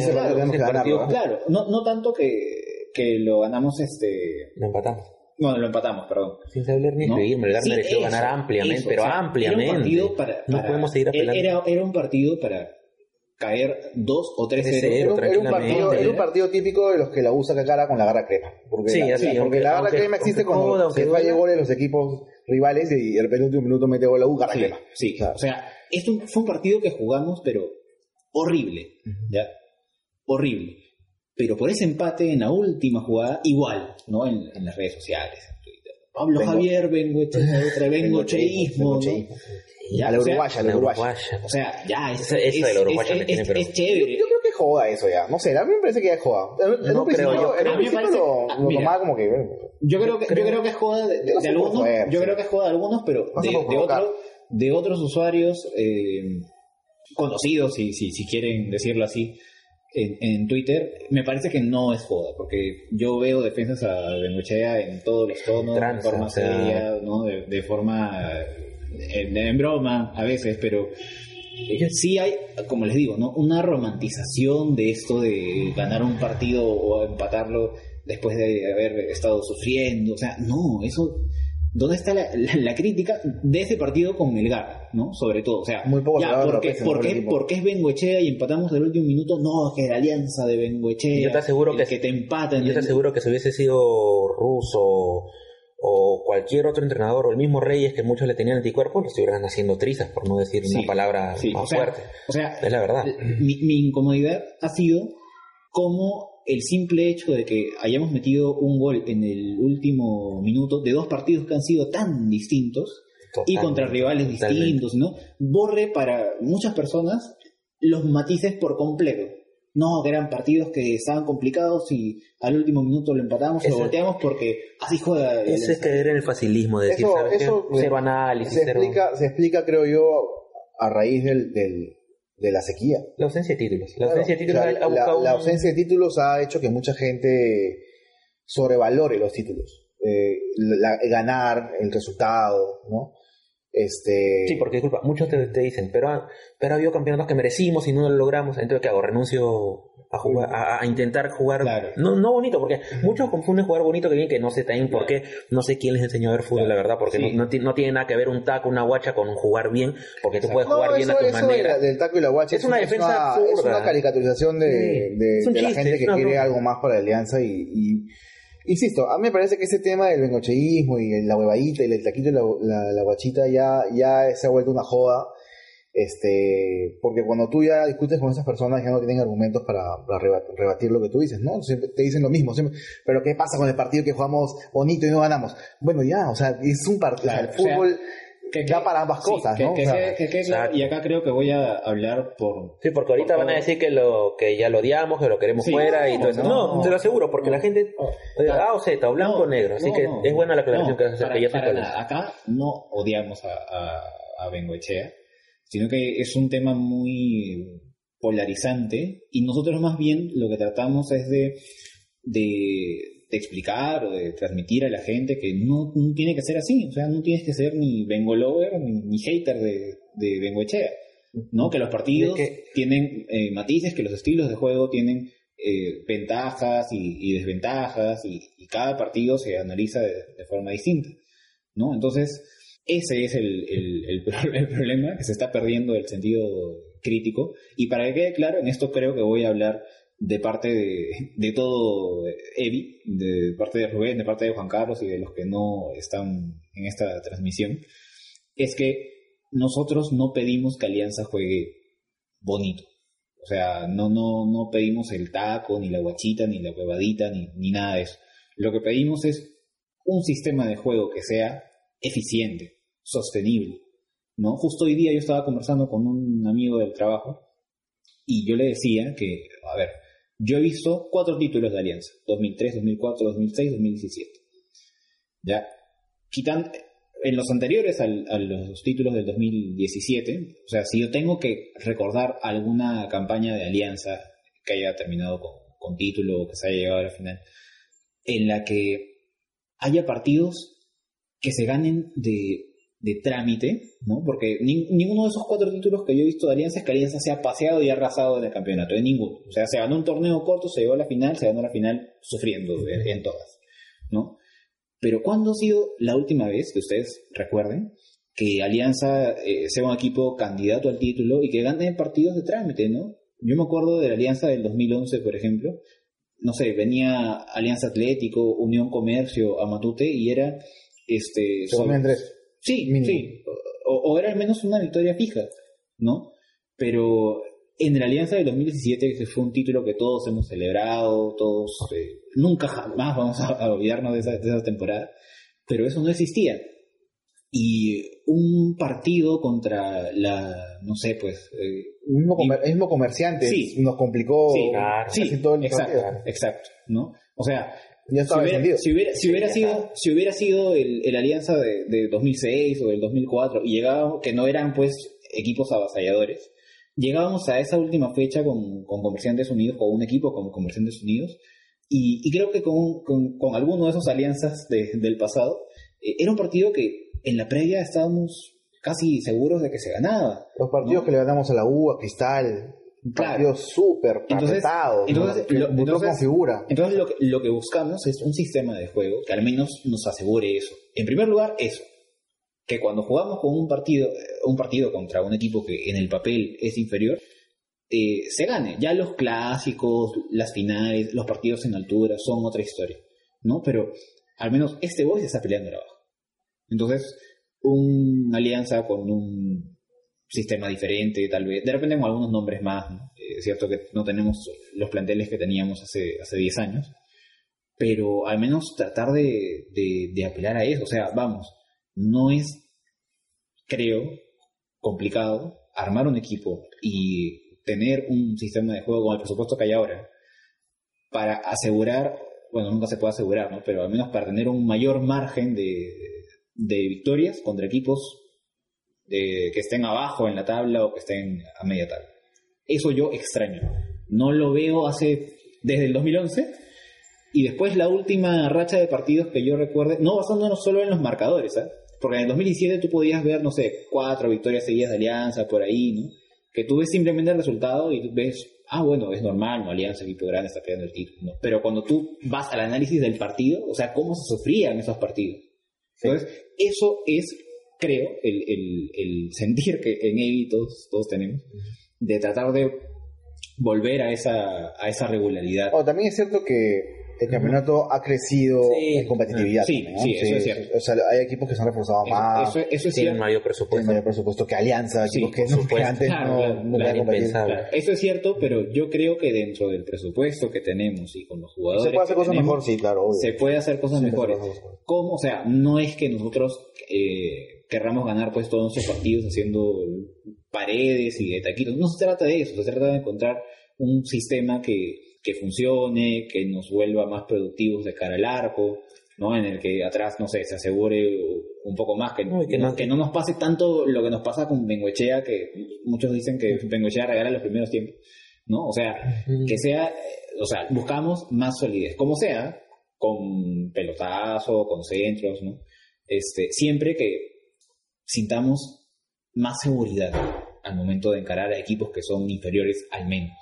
Speaker 1: claro, claro, no, no tanto que, que lo ganamos, este,
Speaker 3: Lo empatamos.
Speaker 1: Bueno, lo empatamos, perdón.
Speaker 3: Sin saber ni
Speaker 1: ¿no?
Speaker 3: escribir, Melgar
Speaker 1: Sí,
Speaker 3: mereció
Speaker 1: eso,
Speaker 3: ganar ampliamente,
Speaker 1: eso,
Speaker 3: pero
Speaker 1: o sea,
Speaker 3: ampliamente.
Speaker 1: Era un partido para,
Speaker 3: no
Speaker 1: para-
Speaker 3: podemos seguir apelando.
Speaker 1: Era, era un partido para caer 2 o 3-0.
Speaker 3: 3-0,
Speaker 2: Era un, era un partido, era un partido típico de los que la usa cara con la garra crema. Porque
Speaker 3: Sí,
Speaker 2: la,
Speaker 3: así,
Speaker 2: porque
Speaker 3: aunque-
Speaker 2: la garra
Speaker 3: aunque-
Speaker 2: crema existe
Speaker 3: aunque
Speaker 2: cuando
Speaker 3: joda, aunque
Speaker 2: se falla goles los equipos rivales y de repente último minuto mete gol la U, garra
Speaker 1: Sí,
Speaker 2: crema.
Speaker 1: sí.
Speaker 2: O sea,
Speaker 1: o sea, es un- fue un partido que jugamos, pero horrible, ¿ya? Horrible. Pero por ese empate en la última jugada, igual, ¿no? En, en las redes sociales, en Twitter. Pablo
Speaker 2: Vengo-
Speaker 1: Javier, Bengocheísmo, ¿no?
Speaker 2: Bengocheísmo.
Speaker 1: Ya,
Speaker 2: a la
Speaker 1: o sea,
Speaker 2: uruguaya, la uruguaya.
Speaker 3: uruguaya.
Speaker 1: O sea, ya, es,
Speaker 3: Eso- eso de la uruguaya me tiene,
Speaker 1: es,
Speaker 3: pero-
Speaker 1: es chévere.
Speaker 2: yo creo que joda eso ya. No sé, a mí me parece que ya es joda.
Speaker 3: No creo yo.
Speaker 2: un
Speaker 1: A mí me parece-
Speaker 2: lo,
Speaker 1: ah,
Speaker 2: lo
Speaker 1: mira.
Speaker 2: tomaba como que...
Speaker 1: Yo creo que,
Speaker 3: Creo-
Speaker 1: yo creo que es joda de,
Speaker 2: no
Speaker 1: algunos, yo
Speaker 2: sí.
Speaker 1: creo que es joda de algunos, pero
Speaker 2: No
Speaker 1: de, de, otro- de otros usuarios eh, conocidos, si, si, si quieren decirlo así, en, en Twitter, me parece que no es joda, porque yo veo defensas a Bengochea en todos los tonos, de forma seria, ¿no? de, de forma en, en broma a veces, pero eh, sí hay, como les digo, ¿no? una romantización de esto de ganar un partido o empatarlo después de haber estado sufriendo. O sea, no, eso. ¿Dónde está la, la- la crítica de ese partido con Melgar, no? Sobre todo, o sea,
Speaker 2: Muy poco
Speaker 1: ya,
Speaker 2: habla de
Speaker 1: ¿por qué,
Speaker 2: López en
Speaker 1: por
Speaker 2: el
Speaker 1: qué-
Speaker 2: equipo.
Speaker 1: por qué es Bengoechea y empatamos del último minuto? No, que la alianza de Bengoechea.
Speaker 3: Yo te aseguro
Speaker 1: el
Speaker 3: que-
Speaker 1: que te empatan.
Speaker 3: Yo te aseguro que si hubiese sido ruso o cualquier otro entrenador o el mismo Reyes que muchos le tenían anticuerpos, lo estuvieran haciendo trizas, por no decir
Speaker 1: Sí,
Speaker 3: una palabra
Speaker 1: sí,
Speaker 3: más
Speaker 1: o sea,
Speaker 3: fuerte.
Speaker 1: O sea,
Speaker 3: Es la verdad.
Speaker 1: mi, mi incomodidad ha sido como el simple hecho de que hayamos metido un gol en el último minuto de dos partidos que han sido tan distintos y
Speaker 3: Totalmente,
Speaker 1: contra rivales
Speaker 3: totalmente.
Speaker 1: distintos, ¿no? Borre para muchas personas los matices por completo. No, que eran partidos que estaban complicados y al último minuto lo empatamos o lo volteamos porque así juega. el
Speaker 3: Eso es caer en el facilismo de decir,
Speaker 2: Eso-
Speaker 3: ¿sabes qué?
Speaker 2: eso-
Speaker 3: cero análisis,
Speaker 2: se,
Speaker 3: cero...
Speaker 2: explica, se explica, creo yo, a raíz del, del- de la sequía.
Speaker 3: La ausencia de títulos. La
Speaker 2: Claro,
Speaker 3: ausencia de títulos
Speaker 2: o sea,
Speaker 3: ha-
Speaker 2: la, la ausencia de títulos ha hecho que mucha gente sobrevalore los títulos. Eh, la- ganar, el resultado, ¿no? Este,
Speaker 3: Sí, porque disculpa, muchos te, te dicen, pero, ha- pero ha habido campeonatos que merecimos y no lo logramos, entonces ¿qué hago? Renuncio a jugar, a, a intentar jugar,
Speaker 1: Claro.
Speaker 3: no, no bonito, porque muchos confunden jugar bonito que bien, que no sé también por qué, no sé quién les enseñó a ver fútbol,
Speaker 1: Claro.
Speaker 3: la verdad, porque
Speaker 1: Sí.
Speaker 3: no, no, no tiene nada que ver un taco, una guacha con jugar bien, porque tú puedes
Speaker 2: No,
Speaker 3: jugar bien
Speaker 2: eso,
Speaker 3: a tu
Speaker 2: eso
Speaker 3: manera.
Speaker 2: la- del taco y la guacha
Speaker 3: Es una defensa
Speaker 2: es una caricaturización de,
Speaker 3: Sí,
Speaker 2: de-
Speaker 3: es un
Speaker 2: de la
Speaker 3: chiste,
Speaker 2: gente
Speaker 3: es
Speaker 2: que quiere algo más para la alianza y, y- insisto, a mí me parece que ese tema del bengocheísmo y la huevadita y el taquito y la, la- la guachita ya, ya se ha vuelto una joda. Este, porque cuando tú ya discutes con esas personas ya no tienen argumentos para, para reba- rebatir lo que tú dices, ¿no? Siempre te dicen lo mismo, siempre, pero ¿qué pasa con el partido que jugamos bonito y no ganamos? Bueno, ya, o sea, es un partido,
Speaker 1: Claro,
Speaker 2: el
Speaker 1: o sea,
Speaker 2: fútbol
Speaker 1: Que-
Speaker 2: da para ambas
Speaker 1: sí,
Speaker 2: cosas,
Speaker 1: que-
Speaker 2: ¿no?
Speaker 1: que
Speaker 2: O sea,
Speaker 1: quede- que quede claro,
Speaker 3: exacto.
Speaker 1: y acá creo que voy a hablar por,
Speaker 3: Sí, porque ahorita
Speaker 1: Por
Speaker 3: van a decir que lo que ya lo odiamos, que lo queremos
Speaker 1: Sí,
Speaker 3: fuera y todo eso.
Speaker 1: no,
Speaker 3: No, te lo aseguro, porque la gente eh, A o Z, o blanco o negro. Así
Speaker 1: no,
Speaker 3: que
Speaker 1: no,
Speaker 3: es buena la aclaración
Speaker 1: no,
Speaker 3: que haces.
Speaker 1: Acá no odiamos a, a, a Bengoechea, sino que es un tema muy polarizante y nosotros más bien lo que tratamos es de, de, de explicar o de transmitir a la gente que no, no tiene que ser así, o sea, no tienes que ser ni Bengo lover ni, ni hater de, de Bengoechea, ¿no? Que los partidos
Speaker 3: que-
Speaker 1: tienen eh, matices, que los estilos de juego tienen eh, ventajas y, y desventajas y, y cada partido se analiza de, de forma distinta, ¿no? Entonces, ese es el, el, el pro- el problema, que se está perdiendo el sentido crítico. Y para que quede claro, en esto creo que voy a hablar de parte de, de todo Evi, de parte de Rubén, de parte de Juan Carlos y de los que no están en esta transmisión, es que nosotros no pedimos que Alianza juegue bonito. O sea, no, no, no pedimos el taco, ni la guachita, ni la huevadita, ni, ni nada de eso. Lo que pedimos es un sistema de juego que sea eficiente, sostenible. ¿no? Justo hoy día yo estaba conversando con un amigo del trabajo y yo le decía que, a ver, yo he visto cuatro títulos de Alianza, 2003, 2004, 2006, 2017. ¿Ya? quitan en los anteriores al- a los títulos del 2017, o sea, si yo tengo que recordar alguna campaña de alianza que haya terminado con, con título o que se haya llegado a la final, en la que haya partidos que se ganen de, de trámite, ¿no? Porque nin- ninguno de esos cuatro títulos que yo he visto de Alianza es que Alianza se ha paseado y ha arrasado en el campeonato, en ninguno. O sea, se ganó un torneo corto, se llegó a la final, se ganó la final sufriendo en, en todas, ¿no? Pero ¿cuándo ha sido la última vez que ustedes recuerden que Alianza eh, sea un equipo candidato al título y que gane partidos de trámite, ¿no? Yo me acuerdo de la Alianza del 2011, por ejemplo, no sé, venía Alianza Atlético, Unión Comercio, Amatute y era este
Speaker 2: Se comen tres.
Speaker 1: Sí,
Speaker 2: Mínimo.
Speaker 1: sí. O, o era al menos una victoria fija, ¿no? Pero en la Alianza del 2017, que fue un título que todos hemos celebrado, todos eh, nunca jamás vamos a, olvidarnos de esa, de esa temporada, pero eso no existía. Y un partido contra la, no sé, pues... eh,
Speaker 2: mismo, comer- el mismo comerciante
Speaker 1: Sí.
Speaker 2: nos complicó
Speaker 1: sí,
Speaker 3: claro,
Speaker 1: sí,
Speaker 2: todo el
Speaker 1: exacto,
Speaker 2: partido.
Speaker 1: exacto, ¿no? O sea,
Speaker 2: Ya
Speaker 1: si hubiera,
Speaker 2: defendido.
Speaker 1: si hubiera, si hubiera sido, si hubiera sido el, el alianza de, de 2006 o del 2004 y llegábamos, que no eran pues equipos avasalladores, llegábamos a esa última fecha con, con Comerciantes Unidos, con un equipo como Comerciantes Unidos, y, y creo que con, con, con alguno de esos alianzas de- del pasado, eh, era un partido que en la previa estábamos casi seguros de que se ganaba.
Speaker 2: Los partidos
Speaker 1: ¿no?
Speaker 2: que le ganamos a la U, a Cristal,
Speaker 1: Claro.
Speaker 2: partidos súper
Speaker 1: Entonces- entonces,
Speaker 2: que
Speaker 1: lo-
Speaker 2: Butrón
Speaker 1: entonces-
Speaker 2: configura.
Speaker 1: Entonces lo que, lo que buscamos es un sistema de juego que al menos nos asegure eso. En primer lugar, eso. Que cuando jugamos con un partido, eh, un partido contra un equipo que en el papel es inferior, eh, se gane. Ya los clásicos, las finales, los partidos en altura son otra historia. ¿No? Pero al menos este boy se está peleando abajo. Entonces, una alianza con un sistema diferente, tal vez. De repente con algunos nombres más. ¿no? Eh, Es cierto que no tenemos los planteles que teníamos hace, hace 10 años. Pero al menos tratar de, de, de apelar a eso. O sea, vamos, no es, creo, complicado armar un equipo y tener un sistema de juego con el presupuesto que hay ahora para asegurar, bueno, nunca se puede asegurar, ¿no? Pero al menos para tener un mayor margen de, de victorias contra equipos de, que estén abajo en la tabla o que estén a media tabla. Eso yo extraño. No lo veo hace desde el 2011 y después la última racha de partidos que yo recuerde, no basándonos solo en los marcadores, ¿sabes? Porque en el 2017 tú podías ver, no sé, cuatro victorias seguidas de Alianza por ahí, ¿no? Que tú ves simplemente el resultado y tú ves, ah, bueno, es normal, ¿no? Alianza, equipo grande, está peleando el título, ¿no? Pero cuando tú vas al análisis del partido, o sea, cómo se sufrían esos partidos. Entonces, eso es, creo, el, el, el sentir que en Evi todos, todos tenemos, de tratar de volver a esa, a esa regularidad.
Speaker 2: Oh, también es cierto que el campeonato ha crecido
Speaker 3: Sí.
Speaker 2: en competitividad.
Speaker 1: Sí,
Speaker 2: también, ¿no?
Speaker 1: sí, eso es cierto.
Speaker 2: O sea, hay equipos que se han reforzado más,
Speaker 1: Eso, eso, es
Speaker 3: Tienen mayor
Speaker 2: tienen
Speaker 3: presupuesto.
Speaker 2: mayor presupuesto que Alianza, equipos que, no- que antes
Speaker 1: Claro,
Speaker 2: no,
Speaker 1: claro,
Speaker 2: no
Speaker 1: claro. Claro, eso es cierto, pero yo creo que dentro del presupuesto que tenemos y con los jugadores
Speaker 2: Se puede hacer cosas
Speaker 1: tenemos,
Speaker 2: mejor, sí, claro. obvio.
Speaker 1: se puede hacer cosas
Speaker 2: Siempre se
Speaker 1: mejores.
Speaker 2: puede hacer cosas mejores.
Speaker 1: ¿Cómo? O sea, no es que nosotros eh, querramos ganar pues todos nuestros partidos haciendo paredes y de taquitos. No se trata de eso, se trata de encontrar un sistema que, que funcione, que nos vuelva más productivos de cara al arco, ¿no? En el que atrás, no sé, se asegure un poco más, que,
Speaker 3: que
Speaker 1: no,
Speaker 3: no-
Speaker 1: que no nos pase tanto lo que nos pasa con Bengoechea, que muchos dicen que Bengoechea regala los primeros tiempos, ¿no? O sea, que sea, o sea, buscamos más solidez, como sea, con pelotazo, con centros, ¿no? Este, siempre que sintamos más seguridad al momento de encarar a equipos que son inferiores al menos,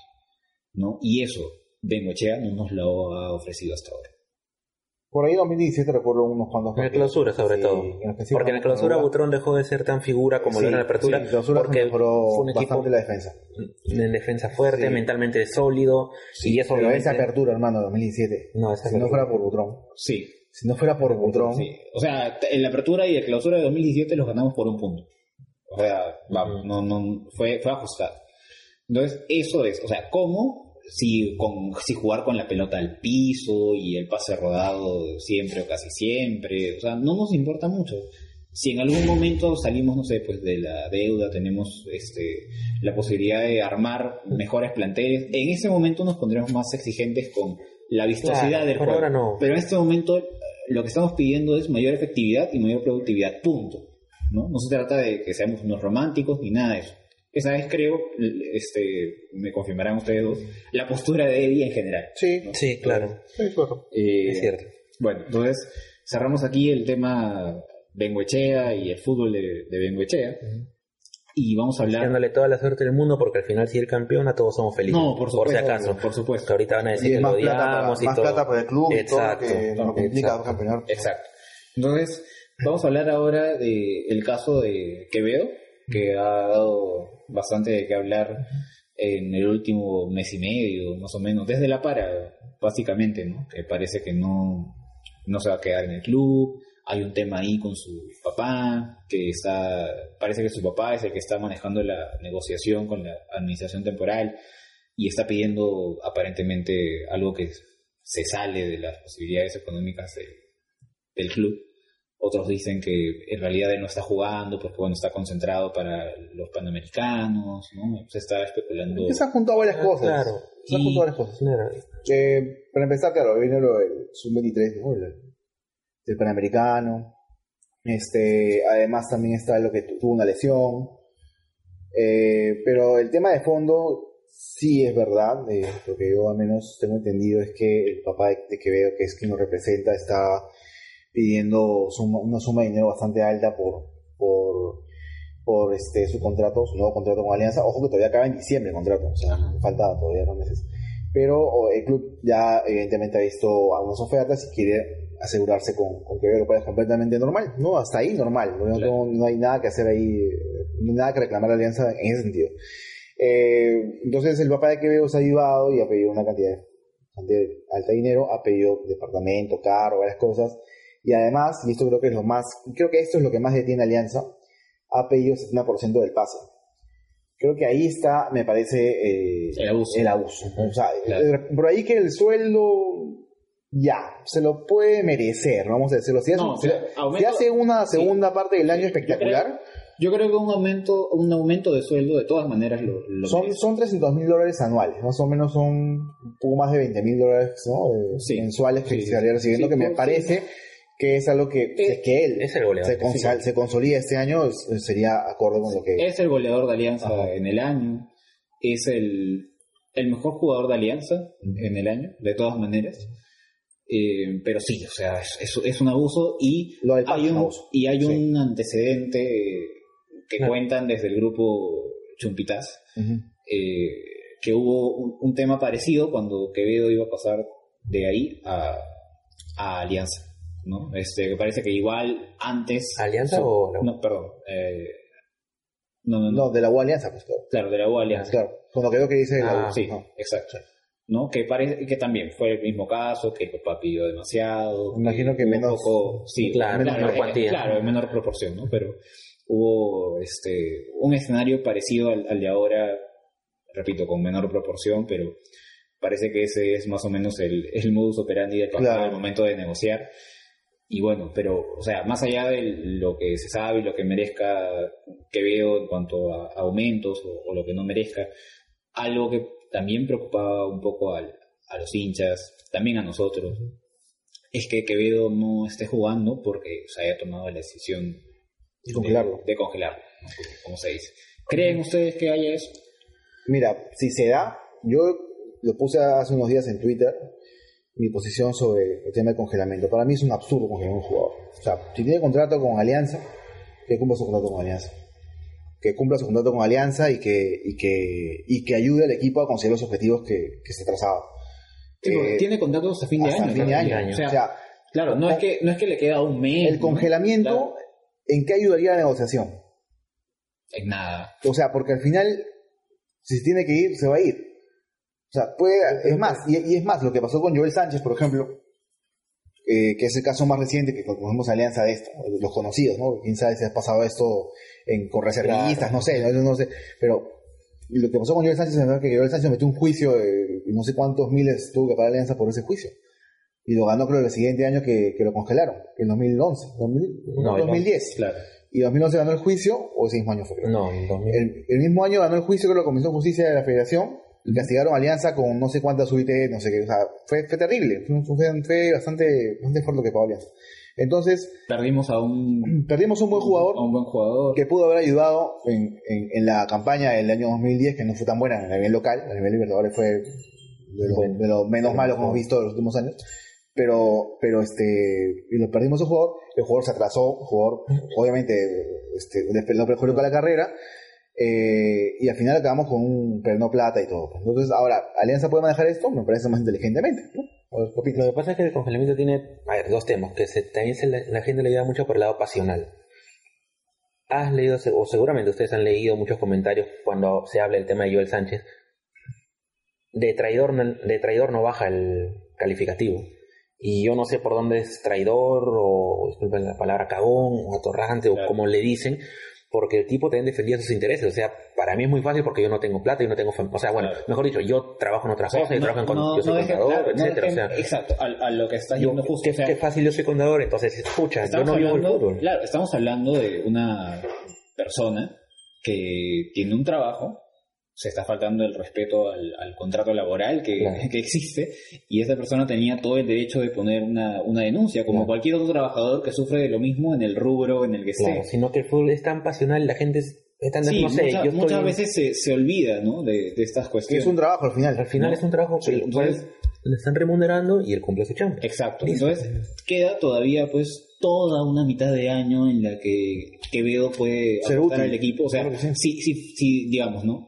Speaker 1: ¿no? Y eso, Bengochea no nos lo ha ofrecido hasta ahora.
Speaker 2: Por ahí 2017 recuerdo unos cuantos
Speaker 3: En la clausura, sobre
Speaker 2: Sí,
Speaker 3: todo.
Speaker 2: en
Speaker 3: Porque en la clausura Butrón dejó de ser tan figura como
Speaker 2: Sí,
Speaker 3: lo era en la apertura.
Speaker 2: sí, en clausura
Speaker 3: porque
Speaker 2: mejoró
Speaker 3: fue un equipo
Speaker 2: bastante la defensa.
Speaker 3: en defensa fuerte,
Speaker 2: Sí.
Speaker 3: mentalmente sólido. y eso
Speaker 2: Pero
Speaker 3: obviamente-
Speaker 2: esa apertura, hermano, 2017.
Speaker 3: No, esa
Speaker 2: si no fuera por Butrón.
Speaker 1: Sí,
Speaker 2: Si no fuera por Butrón.
Speaker 1: sí. O sea, en la apertura y la clausura de 2017 los ganamos por un punto. O sea, vamos, no, no, fue, fue ajustado. Entonces, eso es, o sea, ¿cómo? Si, con, si jugar con la pelota al piso y el pase rodado siempre o casi siempre, o sea, no nos importa mucho. Si en algún momento salimos, no sé, pues de la deuda, tenemos este, la posibilidad de armar mejores planteles, en ese momento nos pondremos más exigentes con la vistosidad
Speaker 3: Claro,
Speaker 1: del juego.
Speaker 3: ahora no.
Speaker 1: Pero en este momento lo que estamos pidiendo es mayor efectividad y mayor productividad, punto. ¿no? no se trata de que seamos unos románticos ni nada de eso. Esa es, creo, este, me confirmarán ustedes dos, la postura de Eddie en general.
Speaker 2: Sí,
Speaker 3: Sí, claro.
Speaker 2: sí, claro.
Speaker 1: Eh,
Speaker 3: Es cierto.
Speaker 1: Bueno, entonces cerramos aquí el tema Bengoechea y el fútbol de, de Bengoechea. Y vamos a hablar...
Speaker 3: Dándole toda la suerte del mundo porque al final si el campeón a todos somos felices.
Speaker 1: No, por
Speaker 3: si
Speaker 1: supuesto,
Speaker 3: acaso.
Speaker 1: por supuesto.
Speaker 3: Que ahorita van a decir que lo
Speaker 2: más plata, para,
Speaker 3: y
Speaker 2: más
Speaker 3: todo.
Speaker 2: plata para el club
Speaker 3: Exacto.
Speaker 2: todo lo que, lo que implica
Speaker 3: Exacto.
Speaker 2: campeonar.
Speaker 1: Exacto. Entonces, vamos a hablar ahora del caso de Quevedo, que ha dado bastante de qué hablar en el último mes y medio, más o menos, desde la para, básicamente, ¿no? Que parece que no, no se va a quedar en el club. Hay un tema ahí con su papá, que está, parece que su papá es el que está manejando la negociación con la administración temporal y está pidiendo aparentemente algo que se sale de las posibilidades económicas de- del club. Otros dicen que en realidad él no está jugando porque bueno está concentrado para los panamericanos, ¿no? Se está especulando.
Speaker 2: Se han juntado varias
Speaker 3: Ah,
Speaker 2: cosas.
Speaker 3: claro.
Speaker 2: Se han juntado varias cosas.
Speaker 3: Claro.
Speaker 2: Eh, para empezar, claro, viene lo del Sub-23, ¿no? El, del Panamericano. Este, además también está lo que tu- tuvo una lesión. Eh, pero el tema de fondo sí es verdad. eh, lo que yo al menos tengo entendido es que el papá de, Quevedo, que es quien nos representa, está pidiendo suma- una suma de dinero bastante alta por, por, por este, su contrato, su nuevo contrato con Alianza. Ojo que todavía acaba en diciembre el contrato, o sea, falta todavía dos meses. Pero o, el club ya evidentemente ha visto algunas ofertas y quiere asegurarse con, con que lo pueda completamente normal. No, hasta ahí normal. No,
Speaker 1: Claro.
Speaker 2: no- no hay nada que hacer ahí, no hay nada que reclamar a la Alianza en ese sentido. Eh, entonces el papá de Quevedo se ha ayudado y ha pedido una cantidad de, alta dinero, ha pedido departamento, carro, varias cosas. Y además, y esto creo que es lo más, creo que esto es lo que más detiene a Alianza, ha pedido 70% del pase. Creo que ahí está, me parece, eh,
Speaker 1: El abuso.
Speaker 2: el abuso. O sea,
Speaker 1: Claro.
Speaker 2: eh, por ahí que el sueldo ya, se lo puede merecer, vamos a decirlo. Si hace,
Speaker 1: No, o sea,
Speaker 2: si
Speaker 1: aumento-
Speaker 2: hace una
Speaker 1: sí.
Speaker 2: segunda parte del año
Speaker 1: Yo
Speaker 2: espectacular,
Speaker 1: Yo creo que un aumento, un aumento de sueldo de todas maneras lo, lo
Speaker 2: son,
Speaker 1: merece.
Speaker 2: son 300 mil dólares anuales, más o menos son un poco más de 20 mil dólares ¿no?
Speaker 1: Sí.
Speaker 2: mensuales que
Speaker 1: Sí,
Speaker 2: se
Speaker 1: sí.
Speaker 2: estaría recibiendo,
Speaker 1: Sí,
Speaker 2: que me parece que es algo que, si es que él
Speaker 3: Es el goleador,
Speaker 2: se,
Speaker 3: sí.
Speaker 2: consa- se consolida este año, es- sería acorde con lo que...
Speaker 1: Es el goleador de Alianza
Speaker 2: Ajá.
Speaker 1: en el año. Es el, el mejor jugador de Alianza en el año, de todas maneras. Eh, pero sí, o sea, es, es- es un abuso y
Speaker 2: Lo del pase
Speaker 1: hay
Speaker 2: un
Speaker 1: y hay
Speaker 2: Sí.
Speaker 1: un antecedente que cuentan desde el grupo Chumpitaz,
Speaker 2: Ujú.
Speaker 1: eh, que hubo un, un tema parecido cuando Quevedo iba a pasar de ahí a, a Alianza. ¿no? Este, me parece que igual antes...
Speaker 3: ¿Alianza o la U?
Speaker 1: No, perdón. eh, no, no, no.
Speaker 2: No, de la U Alianza, pues claro.
Speaker 1: Claro, de la U Alianza.
Speaker 2: Claro, con lo que veo que dice la
Speaker 3: Ah,
Speaker 2: U.
Speaker 1: Sí,
Speaker 2: Ajá.
Speaker 1: exacto. ¿No? Que parece que también fue el mismo caso, que el papá pidió demasiado.
Speaker 2: Imagino que menos-
Speaker 1: poco, sí,
Speaker 3: Claro,
Speaker 1: claro,
Speaker 3: menor
Speaker 1: eh,
Speaker 3: cuantía.
Speaker 1: claro, en menor proporción, ¿no? Pero hubo este un escenario parecido al, al de ahora, repito, con menor proporción, pero parece que ese es más o menos el, el modus operandi del papá
Speaker 2: Claro.
Speaker 1: al momento de negociar. Y bueno, pero, o sea, más allá de lo que se sabe y lo que merezca que veo en cuanto a aumentos o, o lo que no merezca, algo que también preocupaba un poco al- a los hinchas, también a nosotros, es que Quevedo no esté jugando porque se haya tomado la decisión
Speaker 2: congelarlo.
Speaker 1: de, de congelarlo, como, como se dice. ¿Creen ustedes que haya eso?
Speaker 2: Mira, si se da, yo lo puse hace unos días en Twitter, mi posición sobre el tema del congelamiento. Para mí es un absurdo congelar a un jugador. O sea, si tiene contrato con Alianza, que cumpla su contrato con Alianza. Que cumpla su contrato con Alianza y que, y que, y que ayude al equipo a conseguir los objetivos que, que se.
Speaker 1: Sí, porque
Speaker 2: Eh,
Speaker 1: tiene contrato hasta fin de
Speaker 2: hasta
Speaker 1: año.
Speaker 2: fin de
Speaker 1: claro.
Speaker 2: año.
Speaker 1: O sea,
Speaker 2: O sea,
Speaker 1: claro, no es, que, no es que le queda un mes.
Speaker 2: el congelamiento,
Speaker 1: Claro.
Speaker 2: ¿en qué ayudaría la negociación?
Speaker 1: En nada.
Speaker 2: O sea, porque al final, si se tiene que ir, se va a ir. O sea, puede, es más, y, y es más, lo que pasó con Joel Sánchez, por ejemplo, eh, que es el caso más reciente que conocemos alianza de esto, los conocidos, ¿no? Quién sabe si ha pasado esto en, con reservistas, no sé, no, no sé, pero lo que pasó con Joel Sánchez es verdad que Joel Sánchez metió un juicio de no sé cuántos miles tuvo que pagar Alianza por ese juicio. Y lo ganó creo el siguiente año que, que lo congelaron, en 2011, 2000,
Speaker 3: No,
Speaker 2: 2010.
Speaker 1: Claro.
Speaker 2: Y 2011 ganó el juicio, o ese mismo año fue creo.
Speaker 3: No, en 2000.
Speaker 2: El, el mismo año ganó el juicio que la Comisión de Justicia de la Federación y castigaron a Alianza con no sé cuántas UIT, no sé qué, o sea, fue, fue terrible, fue, fue, fue bastante, bastante fuerte lo que pagó Alianza. Entonces,
Speaker 1: Perdimos a un,
Speaker 2: perdimos un buen jugador
Speaker 1: a un buen jugador.
Speaker 2: que pudo haber ayudado en, en, en la campaña del año 2010, que no fue tan buena a nivel local, a nivel Libertadores fue de lo,
Speaker 3: Bueno.
Speaker 2: de lo menos malo que hemos visto en los últimos años. Pero, pero este, y lo perdimos a un jugador, el jugador se atrasó, el jugador obviamente este, le- lo perjudicó la carrera, eh, y al final acabamos con un perno plata y todo. Entonces, ahora, ¿Alianza puede manejar esto? Me parece más inteligentemente. ¿no?
Speaker 3: Lo que pasa es que el congelamiento tiene, a ver, dos temas, que se, también se la, la gente le lleva mucho por el lado pasional. Has leído, o seguramente ustedes han leído muchos comentarios cuando se habla del tema de Joel Sánchez. De traidor, no- de traidor no baja el calificativo. Y yo no sé por dónde es traidor, o disculpen la palabra cagón, o atorrante, o como le dicen, porque el tipo también defendía sus intereses. O sea, para mí es muy fácil porque yo no tengo plata, yo no tengo... O sea, bueno,
Speaker 1: Claro.
Speaker 3: mejor dicho, yo trabajo en otras
Speaker 1: O sea,
Speaker 3: cosas, yo trabajo en... con-
Speaker 1: no-
Speaker 3: yo soy
Speaker 1: no
Speaker 3: contador, etcétera. o sea,
Speaker 1: exacto, a, a lo que estás
Speaker 3: yo,
Speaker 1: yendo justo.
Speaker 3: qué,
Speaker 1: o sea,
Speaker 3: qué fácil, yo soy contador, entonces escucha, yo no vivo el
Speaker 1: hablando,
Speaker 3: fútbol.
Speaker 1: claro, estamos hablando de una persona que tiene un trabajo, se está faltando el respeto al, al contrato laboral que,
Speaker 3: Claro.
Speaker 1: que existe, y esta persona tenía todo el derecho de poner una, una denuncia, como
Speaker 3: Claro.
Speaker 1: cualquier otro trabajador que sufre de lo mismo en el rubro en el que
Speaker 3: Claro,
Speaker 1: esté.
Speaker 3: sino que el fútbol es tan pasional, la gente es.
Speaker 1: Sí,
Speaker 3: no sé,
Speaker 1: mucha-
Speaker 3: yo estoy-
Speaker 1: muchas veces se, se olvida ¿no? de, de estas
Speaker 2: Que
Speaker 1: cuestiones.
Speaker 2: es un trabajo al final.
Speaker 3: Al final
Speaker 1: ¿no?
Speaker 3: es un trabajo que
Speaker 1: Sí, entonces-
Speaker 3: le están remunerando y él cumple su chamba.
Speaker 1: Exacto.
Speaker 3: Listo.
Speaker 1: Entonces, queda todavía pues toda una mitad de año en la que Quevedo puede
Speaker 2: Ser
Speaker 1: aportar
Speaker 2: útil.
Speaker 1: al equipo. O sea,
Speaker 2: Claro que
Speaker 1: si, si, si, digamos, ¿no?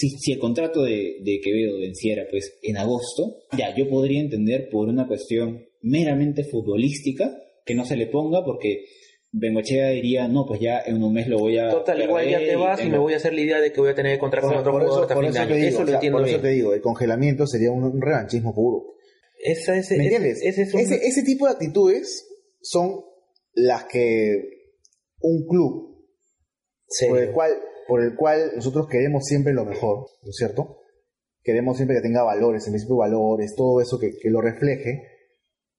Speaker 1: Si, si el contrato de, de Quevedo venciera pues en agosto, ya yo podría entender por una cuestión meramente futbolística que no se le ponga porque Bengochea diría, no, pues ya en un mes lo voy a
Speaker 3: Total, igual ya te vas y
Speaker 1: tengo-
Speaker 3: me voy a hacer la idea de que voy a tener que contratar a otro jugador hasta
Speaker 2: por
Speaker 3: fin de año.
Speaker 2: digo,
Speaker 3: eso
Speaker 2: o
Speaker 3: lo
Speaker 2: sea,
Speaker 3: entiendo
Speaker 2: por eso
Speaker 3: bien.
Speaker 2: te digo, el congelamiento sería un, un revanchismo puro.
Speaker 3: Esa, ese,
Speaker 2: ¿Me
Speaker 3: ese-
Speaker 2: entiendes?
Speaker 3: ese es un-
Speaker 2: ese, ese tipo de actitudes son las que un club
Speaker 3: Sí.
Speaker 2: por el cual por el cual nosotros queremos siempre lo mejor, ¿no es cierto? Queremos siempre que tenga valores, en principio valores, todo eso que, que lo refleje.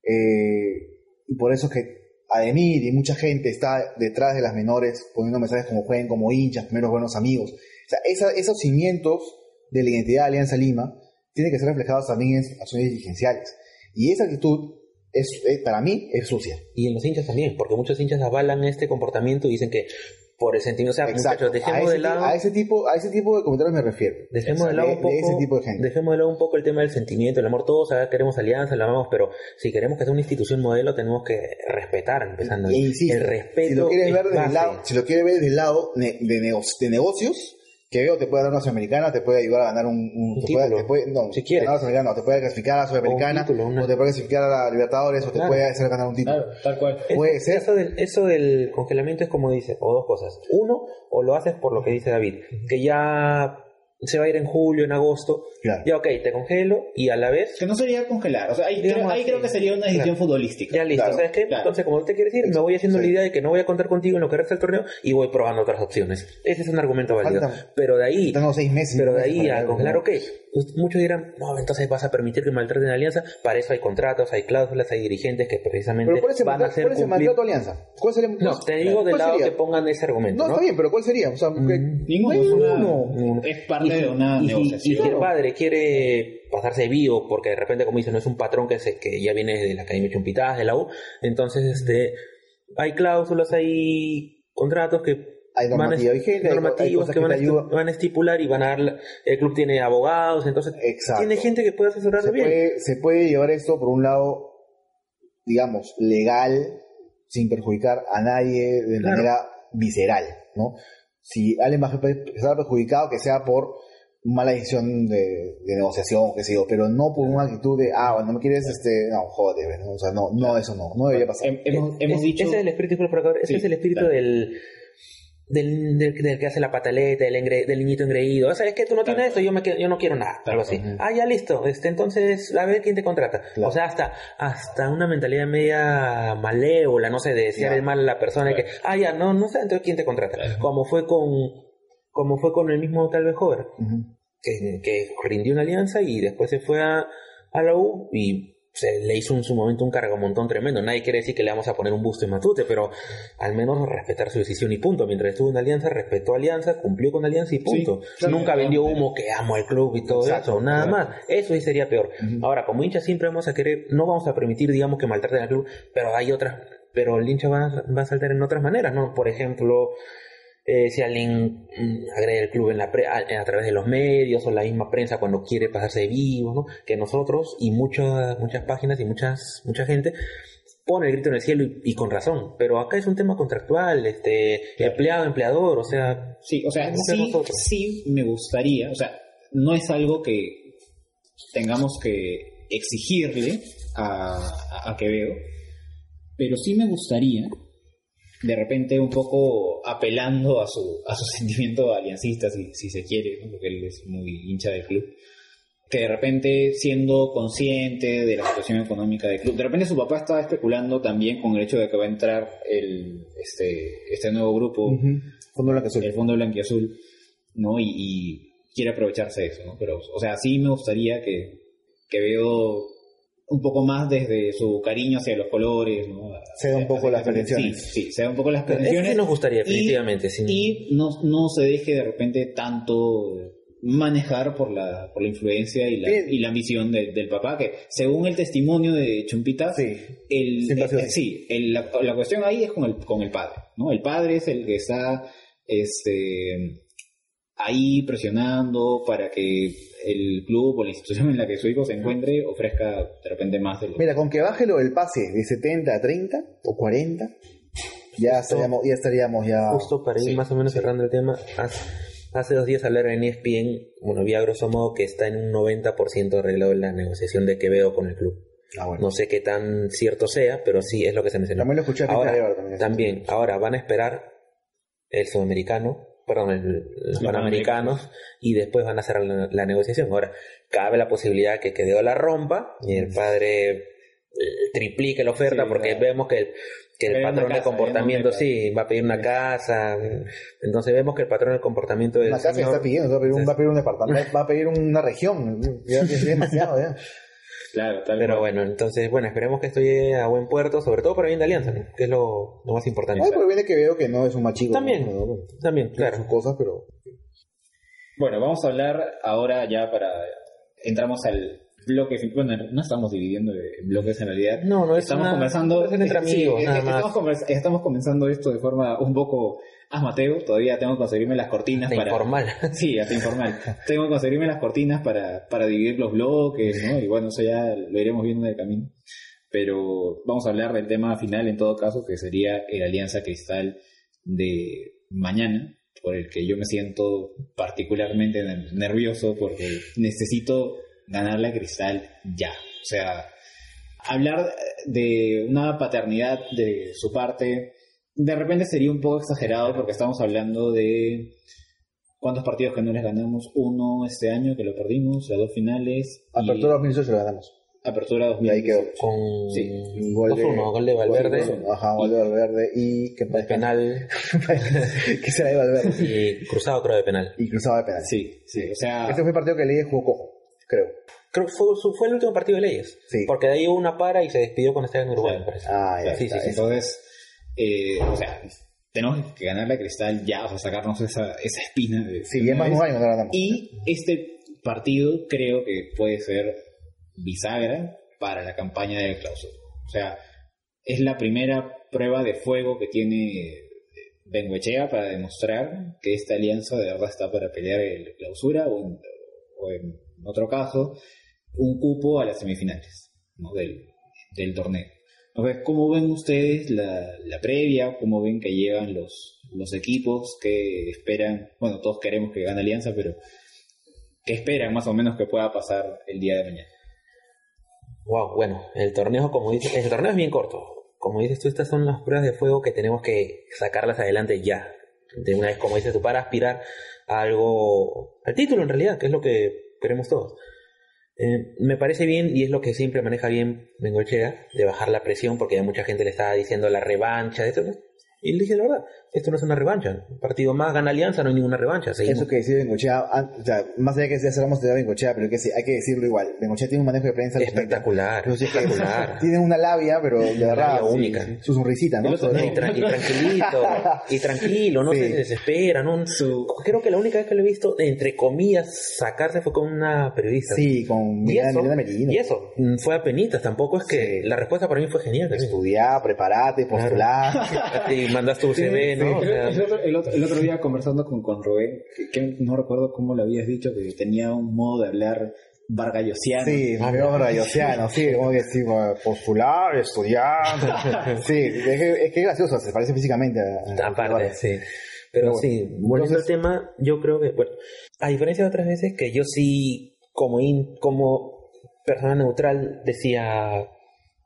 Speaker 2: eh, y por eso es que Ademir y mucha gente está detrás de las menores poniendo mensajes como jueguen como hinchas, primeros buenos amigos. O sea, esos cimientos de la identidad de Alianza Lima tienen que ser reflejados también en acciones dirigenciales. Y esa actitud, es, es- para mí, es sucia.
Speaker 3: Y en los hinchas también, porque muchos hinchas avalan este comportamiento y dicen que por el sentimiento, o sea,
Speaker 2: Exacto.
Speaker 3: muchachos,
Speaker 2: A
Speaker 3: dejemos de lado...
Speaker 2: a ese tipo, a ese tipo de comentarios me refiero.
Speaker 3: Dejemos de lado un poco,
Speaker 2: ese tipo de gente.
Speaker 3: dejemos de lado un poco el tema del sentimiento, el amor. Todos queremos alianza, la amamos, pero si queremos que sea una institución modelo, tenemos que respetar, empezando.
Speaker 2: E
Speaker 3: ahí.
Speaker 2: insisto,
Speaker 3: el respeto.
Speaker 2: si lo quieres
Speaker 3: es
Speaker 2: ver desde el lado, si lo quieres ver desde el lado de, de negocios, que veo te puede dar una Sudamericana, te puede ayudar a ganar un, un-
Speaker 3: Un
Speaker 2: te puede-
Speaker 3: título,
Speaker 2: te puede- no,
Speaker 3: si quieres.
Speaker 2: ganar la Sudamericana, no, te puede clasificar a la Sudamericana,
Speaker 3: O un título, una-
Speaker 2: o te puede clasificar a la Libertadores, o te puede hacer ganar un título.
Speaker 1: Claro, tal cual.
Speaker 3: Es-
Speaker 2: Puede ser.
Speaker 3: Eso del, eso del congelamiento es como dice, o dos cosas. Uno, o lo haces por lo que dice David, que ya se va a ir en julio, en agosto.
Speaker 2: Claro.
Speaker 3: Ya, ok, te congelo y a la vez,
Speaker 1: Que no sería congelar. O sea, ahí, creo, ahí creo que sería una decisión
Speaker 3: Claro.
Speaker 1: futbolística.
Speaker 3: ya listo.
Speaker 2: Claro,
Speaker 3: ¿Sabes qué?
Speaker 1: claro.
Speaker 3: Entonces, como tú te quieres ir, me voy haciendo
Speaker 2: Sí.
Speaker 3: la idea de que no voy a contar contigo en lo que resta del torneo y voy probando otras opciones. Ese es un argumento válido.
Speaker 2: Falta-
Speaker 3: Pero de ahí,
Speaker 2: Tengo seis meses.
Speaker 3: pero de ahí a congelar,
Speaker 2: ¿no?
Speaker 3: ok. Pues muchos dirán, no, entonces vas a permitir que maltraten la alianza. Para eso hay contratos, hay cláusulas, hay dirigentes que precisamente
Speaker 2: Pero ¿cuál es el,
Speaker 3: van a hacer
Speaker 2: cuál es el
Speaker 3: cumplir.
Speaker 2: mandato Alianza? ¿Cuál sería,
Speaker 3: No, te digo
Speaker 2: ¿cuál
Speaker 3: del lado
Speaker 2: sería?
Speaker 3: que pongan ese argumento.
Speaker 2: No,
Speaker 3: ¿no?
Speaker 2: está bien, pero ¿cuál sería? O sea, que-
Speaker 3: Mm.
Speaker 1: Ninguno.
Speaker 2: No hay
Speaker 1: es, una-
Speaker 3: ninguno.
Speaker 1: es parte de una
Speaker 3: y
Speaker 1: negociación.
Speaker 3: Y si el padre quiere pasarse vivo, porque de repente, como dice, no es un patrón que, se, que ya viene de la Academia Chumpitaz, de la U, entonces este hay cláusulas, hay contratos que
Speaker 2: Hay normativa vigente, hay co- hay
Speaker 3: normativos
Speaker 2: cosas
Speaker 3: que,
Speaker 2: que
Speaker 3: van, a
Speaker 2: te
Speaker 3: estu-
Speaker 2: ayudan.
Speaker 3: van a estipular y van a dar, la- el club tiene abogados, entonces
Speaker 2: Exacto.
Speaker 3: tiene gente que puede asesorarlo
Speaker 2: se
Speaker 3: bien.
Speaker 2: puede, se puede llevar esto por un lado, digamos, legal, sin perjudicar a nadie de
Speaker 3: Claro.
Speaker 2: manera visceral, ¿no? Si alguien va a estar perjudicado, que sea por mala decisión de, de negociación, qué sé yo, pero no por una actitud de, ah, bueno, no me quieres, este, no, jódete, ¿no? o sea, no, no, eso no, no debería pasar.
Speaker 1: Hem- hemos,
Speaker 3: Es-
Speaker 1: hemos dicho.
Speaker 3: Ese es el espíritu, por acá, ese
Speaker 1: Sí,
Speaker 3: es el espíritu del, del, del, del que hace la pataleta, del, engre- del niñito engreído. ¿Sabes qué? Tú no tienes
Speaker 1: Tal
Speaker 3: esto, yo, me quedo- yo no quiero nada. Algo así. Ah, ya listo. Este, entonces, a ver quién te contrata.
Speaker 2: Claro.
Speaker 3: O sea, hasta, hasta una mentalidad media malévola, no sé, de desear
Speaker 2: Claro.
Speaker 3: el mal a la persona.
Speaker 1: Claro.
Speaker 3: que, ah, ya, no, no sé, entonces quién te contrata.
Speaker 1: Claro.
Speaker 3: Como fue con, como fue con el mismo tal vez Hover,
Speaker 2: Ujú.
Speaker 3: que, que rindió una alianza y después se fue a, a la U y se le hizo en su momento un cargamontón tremendo. Nadie quiere decir que le vamos a poner un busto en Matute, pero al menos respetar su decisión y punto. Mientras estuvo en Alianza, respetó Alianza, cumplió con Alianza y punto.
Speaker 2: claro,
Speaker 3: Nunca
Speaker 2: claro.
Speaker 3: vendió humo que amo el club y todo
Speaker 2: Exacto,
Speaker 3: eso, nada
Speaker 2: claro.
Speaker 3: más. Eso sí sería peor. Ahora, como hincha siempre vamos a querer, no vamos a permitir, digamos, que maltraten al club, pero hay otras, pero el hincha va, va a saltar en otras maneras, ¿no? Por ejemplo, eh, si alguien mm, agrede el club en la pre- a, a través de los medios o la misma prensa cuando quiere pasarse de vivo, ¿no? Que nosotros y muchas muchas páginas y muchas mucha gente pone el grito en el cielo y, y con razón, pero acá es un tema contractual, este empleado empleador, o sea,
Speaker 1: Sí, o sea,
Speaker 3: que
Speaker 1: sí, sí me gustaría, o sea, no es algo que tengamos que exigirle a, a, a Quevedo, pero sí me gustaría, de repente un poco apelando a su, a su sentimiento aliancista, si, si se quiere, ¿no? porque él es muy hincha del club, que de repente siendo consciente de la situación económica del club, de repente su papá estaba especulando también con el hecho de que va a entrar el, este, este nuevo grupo
Speaker 2: Ujú. Fondo blanco azul.
Speaker 1: el fondo blanquiazul, ¿no? Y, y quiere aprovecharse de eso, ¿no? Pero, o sea, sí me gustaría que, que veo un poco más desde su cariño hacia los colores, ¿no?
Speaker 2: Ceda un poco las pretensiones.
Speaker 1: Sí, sí, ceda un poco las
Speaker 3: eso
Speaker 1: pretensiones.
Speaker 3: sí nos gustaría
Speaker 1: Y-
Speaker 3: definitivamente. sin-
Speaker 1: Y no, no se deje de repente tanto manejar por la, por la influencia y la,
Speaker 2: Bien.
Speaker 1: y la ambición de- del papá, que según el testimonio de Chumpita,
Speaker 2: Sí.
Speaker 1: el, eh, sí, el- la, la cuestión ahí es con el, con el padre, ¿no? El padre es el que está este, ahí presionando para que el club o la institución en la que su hijo se encuentre ofrezca de repente más de lo
Speaker 2: Mira, con que baje lo del pase de 70 a 30 o 40, ya estaríamos, ya estaríamos ya...
Speaker 3: Justo para ir
Speaker 1: sí,
Speaker 3: más o menos cerrando el tema, hace, hace dos días hablaron en ESPN, bueno, vi a grosso modo que está en un 90% arreglado la negociación de Quevedo con el club.
Speaker 2: Ah, bueno.
Speaker 3: No sé qué tan cierto sea, pero sí es lo que se mencionó.
Speaker 2: También lo escuché
Speaker 3: ahora,
Speaker 2: también.
Speaker 3: también, ahora van a esperar el sudamericano, perdón, el, los panamericanos, y después van a hacer la, la negociación. Ahora, cabe la posibilidad que Quevedo la rompa y el padre eh, triplique la oferta
Speaker 1: Sí,
Speaker 3: porque
Speaker 1: claro.
Speaker 3: vemos que el, que el patrón de
Speaker 1: casa,
Speaker 3: comportamiento
Speaker 1: ya no
Speaker 3: sí va a pedir una casa. Entonces vemos que el patrón de comportamiento del
Speaker 2: Una casa que
Speaker 3: señor-
Speaker 2: está pidiendo, va a pedir un, va a pedir un departamento, va a pedir una región, ya es demasiado ya.
Speaker 1: Claro, tal
Speaker 3: pero
Speaker 1: cual.
Speaker 3: bueno entonces bueno esperemos que esto llegue a buen puerto sobre todo para bien de Alianza ¿no? que es lo, lo más importante
Speaker 2: Ay, pero viene que veo que no es un machico.
Speaker 3: También.
Speaker 2: ¿no? No,
Speaker 3: también
Speaker 2: Tiene
Speaker 3: claro
Speaker 2: sus cosas, pero...
Speaker 1: Bueno, vamos a hablar ahora ya para... Entramos al bloque... Bueno, no estamos dividiendo en bloques en realidad.
Speaker 3: no no es
Speaker 1: estamos
Speaker 3: una-
Speaker 1: conversando...
Speaker 3: es entre amigos nada
Speaker 1: es-
Speaker 3: más
Speaker 1: estamos, estamos comenzando esto de forma un poco asmateo. Todavía tengo que conseguirme las cortinas
Speaker 3: de
Speaker 1: para...
Speaker 3: informal
Speaker 1: Sí, hasta informal. Tengo que conseguirme las cortinas para, para dividir los bloques, ¿no? Y bueno, eso ya lo iremos viendo en el camino. Pero vamos a hablar del tema final en todo caso, que sería el Alianza Cristal de mañana, por el que yo me siento particularmente ner- nervioso porque necesito ganarle a Cristal ya. O sea, hablar de una paternidad de su parte de repente sería un poco exagerado porque estamos hablando de cuántos partidos que no les ganamos. Uno este año que lo perdimos, las dos finales. y
Speaker 2: Apertura 2018 lo ganamos.
Speaker 1: Apertura
Speaker 2: Y
Speaker 1: 2000.
Speaker 2: ahí quedó.
Speaker 3: con
Speaker 1: Sí,
Speaker 2: Un gol de,
Speaker 3: 2-1, gol de Valverde
Speaker 2: gol de- Ajá, gol de Valverde y que
Speaker 3: de penal
Speaker 2: que será de Valverde.
Speaker 3: y cruzado creo de penal
Speaker 2: Y cruzaba de penal.
Speaker 1: Sí, sí, o sea,
Speaker 2: Este fue el partido que leí jugó cojo, creo.
Speaker 3: creo que fue, su- fue el último partido de Leyes
Speaker 2: Sí.
Speaker 3: porque de ahí hubo una para y se despidió con Estadio en Uruguay
Speaker 1: Claro.
Speaker 3: me parece
Speaker 2: Ah, ya
Speaker 3: Sí,
Speaker 2: está,
Speaker 3: sí, sí.
Speaker 1: entonces, eh, o sea, tenemos que ganarle a Cristal ya, o sea, sacarnos esa, esa espina. De,
Speaker 2: Sí,
Speaker 1: de
Speaker 2: y no
Speaker 1: este partido creo que puede ser bisagra para la campaña de clausura. O sea, es la primera prueba de fuego que tiene Benguechea para demostrar que esta alianza de verdad está para pelear el clausura o en, o en otro caso, un cupo a las semifinales ¿no? del, del torneo. Entonces, ¿cómo ven ustedes la, la previa? ¿Cómo ven que llevan los, los equipos? que esperan? Bueno, todos queremos que gane Alianza, pero ¿qué esperan más o menos que pueda pasar el día de mañana?
Speaker 3: Wow, bueno, el torneo, como dices, el torneo es bien corto. Como dices tú, estas son las pruebas de fuego que tenemos que sacarlas adelante ya. De una vez, como dices tú, para aspirar a algo, al título en realidad, que es lo que queremos todos. Eh, me parece bien, y es lo que siempre maneja bien Bengochea, de bajar la presión, porque ya mucha gente le estaba diciendo la revancha, de esto. Y le dije la verdad, esto no es una revancha. Un partido más gana Alianza, no hay ninguna revancha. Seguimos.
Speaker 2: Eso que decía Bengochea, o sea, más allá que ya hablamos de Bengochea, pero que sí, hay que decirlo igual. Bengochea tiene un manejo de prensa
Speaker 3: espectacular.
Speaker 2: Pero sí que-
Speaker 3: espectacular.
Speaker 2: tiene una labia, pero de verdad,
Speaker 3: labia única.
Speaker 2: sí. su sonrisita, ¿no?
Speaker 3: Y, tra- y tranquilito, y tranquilo, no
Speaker 2: Sí.
Speaker 3: se desespera. No, Creo que la única vez que lo he visto, entre comillas, sacarse fue con una periodista.
Speaker 2: Sí, con
Speaker 3: Y eso,
Speaker 2: Merino.
Speaker 3: y eso, mm, fue a penitas, tampoco es que
Speaker 2: Sí.
Speaker 3: la respuesta para mí fue genial.
Speaker 2: Estudiar, preparate, postular.
Speaker 3: Y mandaste tu CV, ¿no? O sea,
Speaker 1: El otro, el otro- el otro día conversando con, con Rubén, que, que no recuerdo cómo lo habías dicho, que tenía un modo de hablar vargallosiano.
Speaker 2: Sí, veo rayosiano, sí, como que sí, postular, estudiar. Sí, es que, es que es gracioso, se parece físicamente a, a-
Speaker 3: Aparte, sí.
Speaker 2: Pero
Speaker 3: Pero
Speaker 2: bueno,
Speaker 3: sí, volviendo
Speaker 2: entonces-
Speaker 3: al tema, yo creo que, bueno, a diferencia de otras veces que yo sí, como, in- como persona neutral, decía,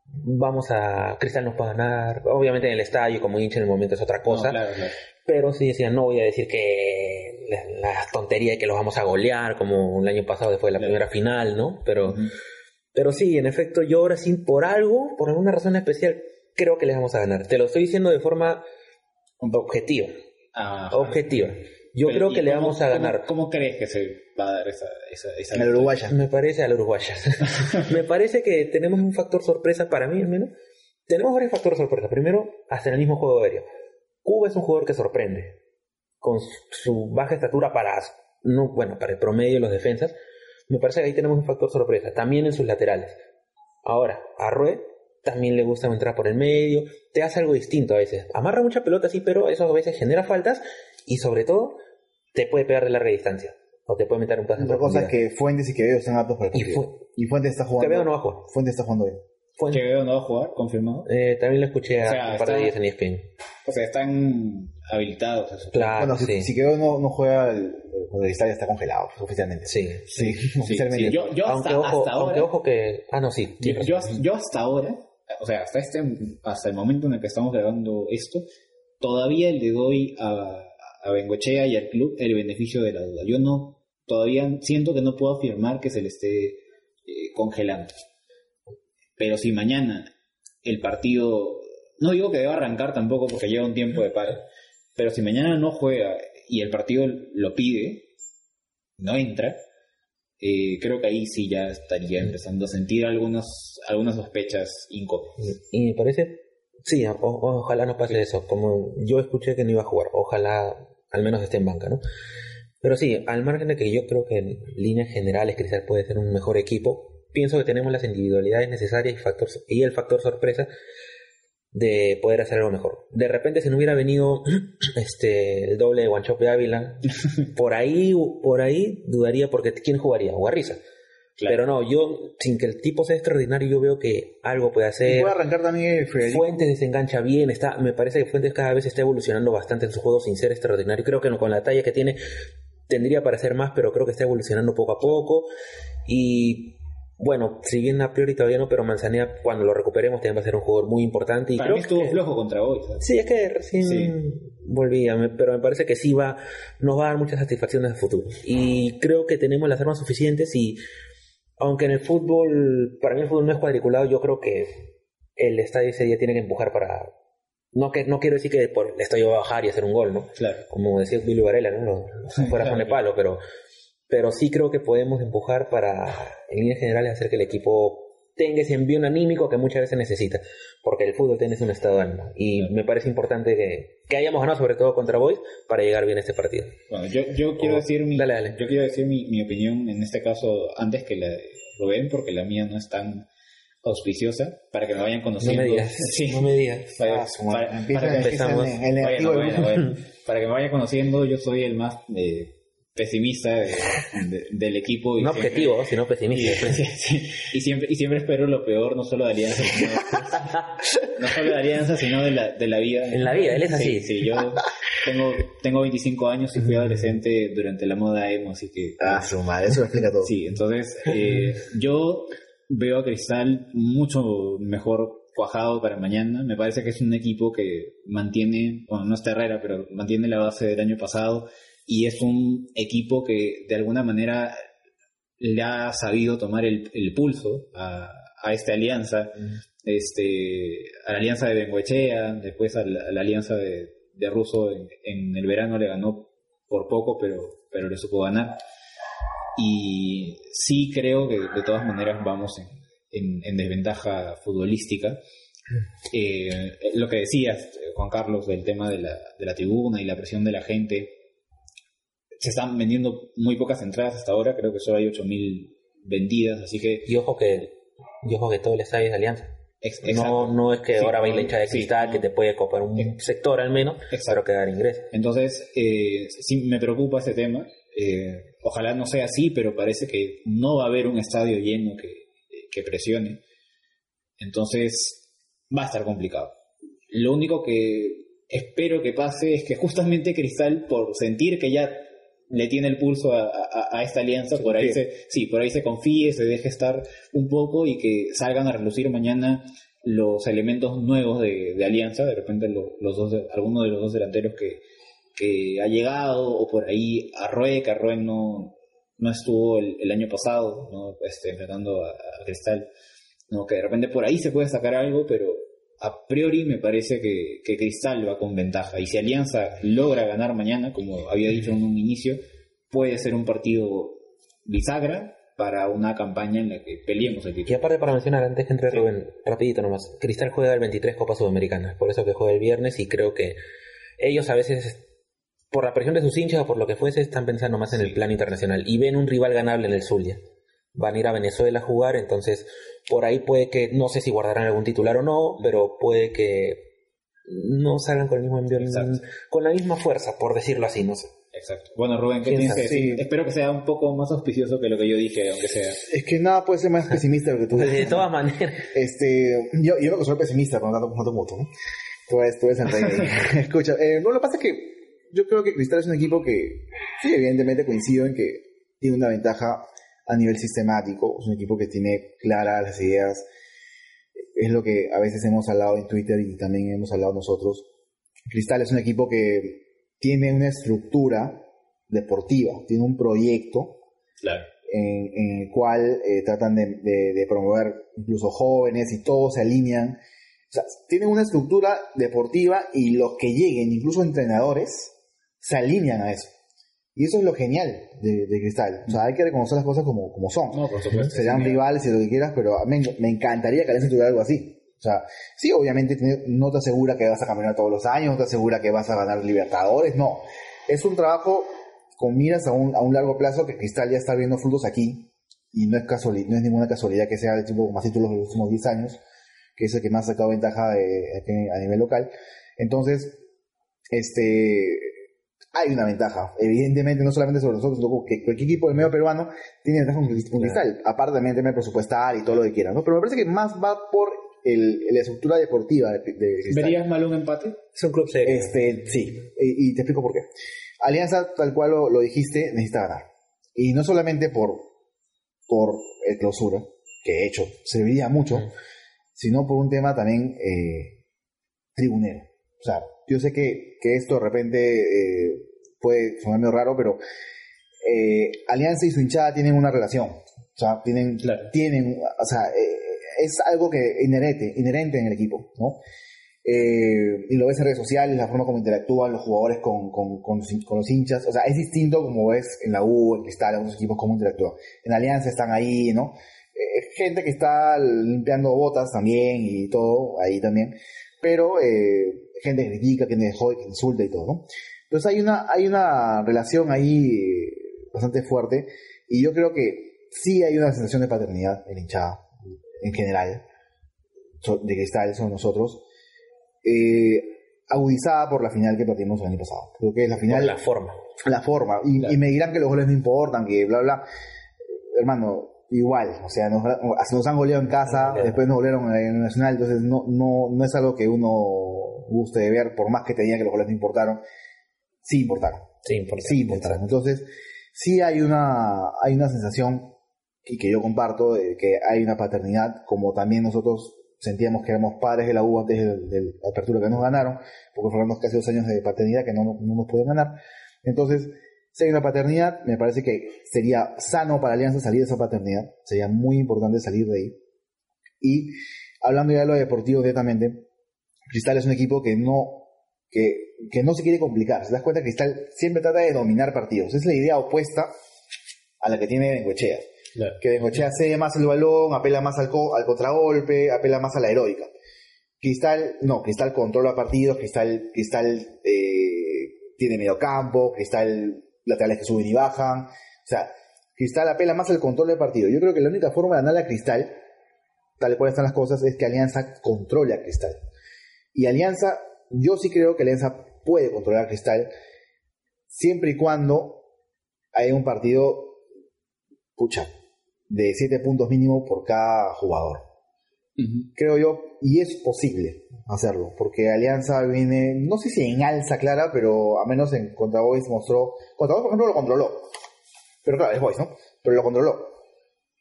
Speaker 3: vamos a, Cristal nos puede ganar, obviamente en el estadio, como hincha en el momento es otra
Speaker 1: No,
Speaker 3: cosa,
Speaker 1: claro, claro.
Speaker 3: pero sí decía, no voy a decir que la, la tontería de que los vamos a golear, como el año pasado después de la
Speaker 1: Claro.
Speaker 3: primera final, ¿no? Pero, pero sí, en efecto, yo ahora sí, por algo, por alguna razón especial, creo que les vamos a ganar. Te lo estoy diciendo de forma objetiva.
Speaker 1: Ajá.
Speaker 3: Objetiva. Yo
Speaker 1: Pero,
Speaker 3: creo
Speaker 1: ¿y
Speaker 3: que le
Speaker 1: cómo-
Speaker 3: vamos a
Speaker 1: cómo-
Speaker 3: ganar.
Speaker 1: ¿Cómo crees que se va a dar esa, esa, esa
Speaker 2: el Uruguaya.
Speaker 3: Me parece a la uruguaya. Me parece que tenemos un factor sorpresa, para mí al menos. Tenemos varios factores sorpresa. Primero, hasta en el mismo juego aéreo. Cuba es un jugador que sorprende. Con su- baja estatura para, no, bueno, para el promedio de los defensas. Me parece que ahí tenemos un factor sorpresa. También en sus laterales. Ahora, a también le gusta entrar por el medio. Te hace algo distinto a veces. Amarra mucha pelota, sí, pero eso a veces genera faltas. Y sobre todo, te puede pegar de larga distancia. O te puede meter un pase en
Speaker 2: Otra cosa es que Fuentes y Quevedo están aptos para el
Speaker 3: Y
Speaker 2: partido.
Speaker 3: Fu-
Speaker 2: Y Fuentes está jugando.
Speaker 3: Quevedo no va a jugar.
Speaker 2: Fuentes está jugando bien.
Speaker 3: Fue-
Speaker 1: Quevedo no va a jugar, confirmado.
Speaker 3: Eh, también lo escuché a
Speaker 1: O sea,
Speaker 3: un par de
Speaker 1: está-
Speaker 3: días en ESPN.
Speaker 1: O sea, están habilitados. Eso.
Speaker 3: Claro,
Speaker 2: bueno, si,
Speaker 3: sí.
Speaker 2: si Quevedo no, no juega, el, el estadio está congelado, oficialmente.
Speaker 3: Sí.
Speaker 2: Sí,
Speaker 1: Sí,
Speaker 2: oficialmente.
Speaker 1: sí, Yo, yo hasta,
Speaker 3: aunque, ojo,
Speaker 1: hasta ahora.
Speaker 3: aunque ojo que... Ah, no, sí.
Speaker 1: Yo, yo, yo hasta ahora, o sea, hasta este, hasta el momento en el que estamos grabando esto, todavía le doy a, a Bengochea y al club el beneficio de la duda. Yo no, todavía siento que no puedo afirmar que se le esté eh, congelando. Pero si mañana el partido, no digo que deba arrancar tampoco porque lleva un tiempo de paro, pero si mañana no juega y el partido lo pide, no entra, eh, creo que ahí sí ya estaría empezando a sentir algunos, algunas sospechas incómodas.
Speaker 3: Y me parece... Sí, o- ojalá no pase eso. Como yo escuché que no iba a jugar. Ojalá al menos esté en banca, ¿no? Pero sí, al margen de que yo creo que en líneas generales Cristal puede ser un mejor equipo, pienso que tenemos las individualidades necesarias y, factor, y el factor sorpresa de poder hacer algo mejor. De repente si no hubiera venido este el doble de Guanchope Ávila, por ahí por ahí dudaría porque quién jugaría, Guarriza.
Speaker 1: Claro.
Speaker 3: Pero no, yo sin que el tipo sea extraordinario, yo veo que algo puede
Speaker 2: Y
Speaker 3: hacer.
Speaker 2: puede arrancar también el Federico.
Speaker 3: Fuentes desengancha bien, está, me parece que Fuentes cada vez está evolucionando bastante en su juego sin ser extraordinario. Creo que no- con la talla que tiene tendría para hacer más, pero creo que está evolucionando poco a poco. Y bueno, si bien a priori todavía no, pero Manzanea cuando lo recuperemos también va a ser un jugador muy importante. Y
Speaker 1: Para
Speaker 3: creo
Speaker 1: mí estuvo
Speaker 3: que-
Speaker 1: flojo contra hoy. ¿sabes?
Speaker 3: Sí, es que recién
Speaker 1: Sí.
Speaker 3: volvía, me- pero me parece que sí va, nos va a dar muchas satisfacciones a futuro. Y creo que tenemos las armas suficientes y aunque en el fútbol, para mí el fútbol no es cuadriculado, yo creo que el estadio ese día tiene que empujar para... No, que, no quiero decir que por el estadio va a bajar y hacer un gol, ¿no?
Speaker 1: Claro.
Speaker 3: Como decía Billy Varela, ¿no? Lo- lo- fuera con el palo, pero, pero sí creo que podemos empujar para, en líneas generales, hacer que el equipo tenga ese envío anímico que muchas veces necesita, porque el fútbol tiene un estado de ánimo. Y me parece importante que, que hayamos ganado, sobre todo contra Boys, para llegar bien a este partido.
Speaker 1: Bueno, yo, yo quiero decir mi,
Speaker 3: dale, dale.
Speaker 1: yo quiero decir mi, mi opinión en este caso antes que la de Rubén, porque la mía no es tan auspiciosa, para que me vayan
Speaker 3: No
Speaker 1: conociendo.
Speaker 3: me digas,
Speaker 1: Sí.
Speaker 3: no me digas.
Speaker 1: Para,
Speaker 2: Ah,
Speaker 1: que-
Speaker 2: empieza
Speaker 3: empezamos.
Speaker 2: en- en el
Speaker 1: Bueno,
Speaker 2: negativo del
Speaker 1: bueno,
Speaker 2: grupo.
Speaker 1: bueno. Para que me vayan conociendo, yo soy el más eh, pesimista de- de- del equipo. y
Speaker 3: No
Speaker 1: siempre-
Speaker 3: objetivo, sino pesimista.
Speaker 1: y siempre, y siempre espero lo peor, no solo de Alianza, sino, no solo de Alianza, sino de la, de la vida.
Speaker 3: En la vida, él es así.
Speaker 1: Sí, sí, yo tengo, tengo 25 años y fui adolescente durante la moda emo, así que...
Speaker 2: Ah, su madre, eso lo explica todo.
Speaker 1: Sí, entonces eh, yo veo a Cristal mucho mejor cuajado para mañana. Me parece que es un equipo que mantiene, bueno, no está Herrera, pero mantiene la base del año pasado y es un equipo que de alguna manera le ha sabido tomar el, el pulso a, a esta alianza, este, a la alianza de Bengoechea, después a la, a la alianza de, de Russo en, en el verano le ganó por poco, pero, pero le supo ganar. Y sí creo que de todas maneras vamos en, en, en desventaja futbolística. Eh, lo que decías, Juan Carlos, del tema de la, de la tribuna y la presión de la gente, se están vendiendo muy pocas entradas hasta ahora, creo que solo hay 8.000 vendidas, así que...
Speaker 3: Y ojo que, y ojo que todo el estadio es de alianza.
Speaker 1: ex-
Speaker 3: No, no es que
Speaker 1: Sí,
Speaker 3: ahora va a ir la
Speaker 1: no,
Speaker 3: hincha de
Speaker 1: sí,
Speaker 3: cristal que te puede copar un
Speaker 1: Ex-
Speaker 3: sector al menos,
Speaker 1: Exacto.
Speaker 3: pero que dar ingreso.
Speaker 1: Entonces, eh, sí me preocupa ese tema. Eh, ojalá no sea así, pero parece que no va a haber un estadio lleno que, que presione. Entonces, va a estar complicado. Lo único que espero que pase es que justamente Cristal, por sentir que ya le tiene el pulso a, a- a esta alianza, por ahí se, sí, por ahí se confíe, se deje estar un poco y que salgan a relucir mañana los elementos nuevos de, de alianza, de repente lo- los dos, alguno de los dos delanteros que, que ha llegado, o por ahí Arroe, que Arroe no, no estuvo el, el año pasado, ¿no? este, enfrentando a, a Cristal, ¿no? que de repente por ahí se puede sacar algo, pero a priori me parece que, que Cristal va con ventaja. Y si Alianza logra ganar mañana, como había dicho en un inicio, puede ser un partido bisagra para una campaña en la que peleemos el
Speaker 3: Y aparte para mencionar, antes que entre
Speaker 1: Sí.
Speaker 3: Rubén, rapidito nomás, Cristal juega el 23 Copa Sudamericana, por eso que juega el viernes y creo que ellos a veces, por la presión de sus hinchas o por lo que fuese, están pensando más en el plano internacional y ven un rival ganable en el Zulia. Van a ir a Venezuela a jugar, entonces por ahí puede que, no sé si guardarán algún titular o no, pero puede que no salgan con el mismo envío, con la misma fuerza, por decirlo así, no sé.
Speaker 1: Exacto. Bueno, Rubén, ¿qué que
Speaker 2: sí.
Speaker 1: decir? Espero que sea un poco más auspicioso que lo que yo dije, aunque sea.
Speaker 2: Es que nada puede ser más pesimista de lo que tú
Speaker 3: De todas maneras,
Speaker 2: Este, yo, yo creo que soy pesimista con tanto, con tanto mutuo, ¿no? Tú eres, tú eres. Escucha, eh, no, lo que pasa es que yo creo que Cristal es un equipo que, sí, evidentemente coincido en que tiene una ventaja a nivel sistemático, es un equipo que tiene claras las ideas, es lo que a veces hemos hablado en Twitter y también hemos hablado nosotros. Cristal es un equipo que tiene una estructura deportiva, tiene un proyecto
Speaker 1: Claro.
Speaker 2: en, en el cual eh, tratan de, de- de promover incluso jóvenes y todos se alinean. O sea, tienen una estructura deportiva y los que lleguen, incluso entrenadores, se alinean a eso. Y eso es lo genial de, de Cristal. O sea, hay que reconocer las cosas como, como son.
Speaker 1: No, por supuesto.
Speaker 2: Serán
Speaker 1: Sí,
Speaker 2: rivales y lo que quieras, pero a mí me, encantaría que Alianza tuviera algo así. O sea, sí, obviamente no te asegura que vas a caminar todos los años, no te asegura que vas a ganar Libertadores, no. Es un trabajo con miras a un, a un largo plazo que Cristal ya está viendo frutos aquí y no es, casualidad, no es ninguna casualidad que sea el tipo con más títulos de los últimos 10 años, que es el que más ha sacado ventaja de- a nivel local. Entonces, este, hay una ventaja, evidentemente, no solamente sobre nosotros, sino que cualquier equipo del medio peruano tiene ventaja con, Crist- con Cristal, aparte también el tema presupuestal y todo lo que quieran, ¿no? Pero me parece que más va por el, la estructura deportiva de, de Cristal.
Speaker 1: ¿Verías mal un empate?
Speaker 3: es un club serio.
Speaker 2: Este, sí, y, y te explico por qué. Alianza, tal cual lo, lo dijiste, necesita ganar. Y no solamente por, por el clausura, que de hecho serviría mucho,
Speaker 3: Mm.
Speaker 2: sino por un tema también eh, tribunero. O sea, yo sé que, que esto de repente eh, puede sonar medio raro, pero eh, Alianza y su hinchada tienen una relación. O sea, tienen,
Speaker 1: Claro.
Speaker 2: tienen, o sea, eh, es algo que inherente, inherente en el equipo, ¿no? Eh, y lo ves en redes sociales, la forma como interactúan los jugadores con, con, con, los, hin- con los hinchas. O sea, es distinto como ves en la U, en Cristal, en otros equipos, cómo interactúan. En Alianza están ahí, ¿no? Eh, gente que está limpiando botas también y todo, ahí también. Pero eh, gente que critica, que jode, que insulta y todo, ¿no? Entonces hay una, hay una relación ahí eh, bastante fuerte y yo creo que sí hay una sensación de paternidad en hinchada en general, de Cristal son nosotros, eh, agudizada por la final que perdimos el año pasado. Creo que es la
Speaker 3: por
Speaker 2: final,
Speaker 3: la forma.
Speaker 2: la forma. Y,
Speaker 1: Claro.
Speaker 2: y me dirán que los goles no importan, que bla, bla. Hermano, igual. O sea, nos, nos han goleado en casa,
Speaker 3: Goleado.
Speaker 2: después nos golearon en el Nacional, entonces no, no, no es algo que uno guste de ver, por más que te digan que los goles no importaron. Sí importaron.
Speaker 3: Sí,
Speaker 2: importaron. Entonces, sí hay una, hay una sensación y que yo comparto de que hay una paternidad, como también nosotros sentíamos que éramos padres de la U antes de, de la apertura que nos ganaron, porque fueron casi dos años de paternidad que no, no nos pueden ganar. Entonces, si hay una paternidad, me parece que sería sano para Alianza salir de esa paternidad, sería muy importante salir de ahí. Y hablando ya de lo deportivo directamente, Cristal es un equipo que no, que, que no se quiere complicar. Se das cuenta que Cristal siempre trata de dominar partidos. Es la idea opuesta a la que tiene Bengochea. Que Bengochea cede más el balón, apela más al, co- al contragolpe, apela más a la heroica. Cristal, no, Cristal controla partidos, Cristal, Cristal eh, tiene medio campo, Cristal laterales que suben y bajan. O sea, Cristal apela más al control del partido. Yo creo que la única forma de ganar a Cristal, tal cual están las cosas, es que Alianza controle a Cristal. Y Alianza, yo sí creo que Alianza puede controlar a Cristal siempre y cuando haya un partido, pucha, de 7 puntos mínimo por cada jugador. Creo yo, y es posible hacerlo, porque Alianza viene, no sé si en alza clara, pero a menos en contra Boys mostró, contra Boys por ejemplo lo controló, pero claro, es Boys, ¿no? Pero lo controló.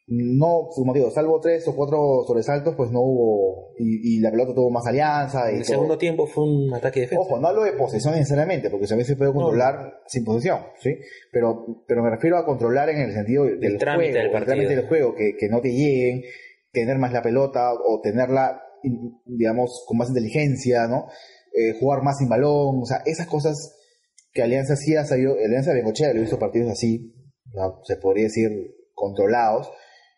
Speaker 2: No, como digo, salvo tres o cuatro sobresaltos, pues no hubo, y, y la pelota tuvo más alianza. Y
Speaker 3: En el
Speaker 2: todo.
Speaker 3: segundo tiempo fue un ataque de defensa.
Speaker 2: Ojo, no hablo de posesión necesariamente, porque a veces puede controlar sin posesión, ¿sí? Pero, pero me refiero a controlar en el sentido del
Speaker 3: trámite
Speaker 2: juego,
Speaker 3: del
Speaker 2: el
Speaker 3: partido.
Speaker 2: trámite del juego, que, que no te lleguen, tener más la pelota o tenerla, digamos, con más inteligencia, ¿no? Eh, jugar más sin balón, o sea, esas cosas que Alianza sí ha sabido, Alianza de Bengochea lo he visto partidos así, ¿no? se podría decir controlados,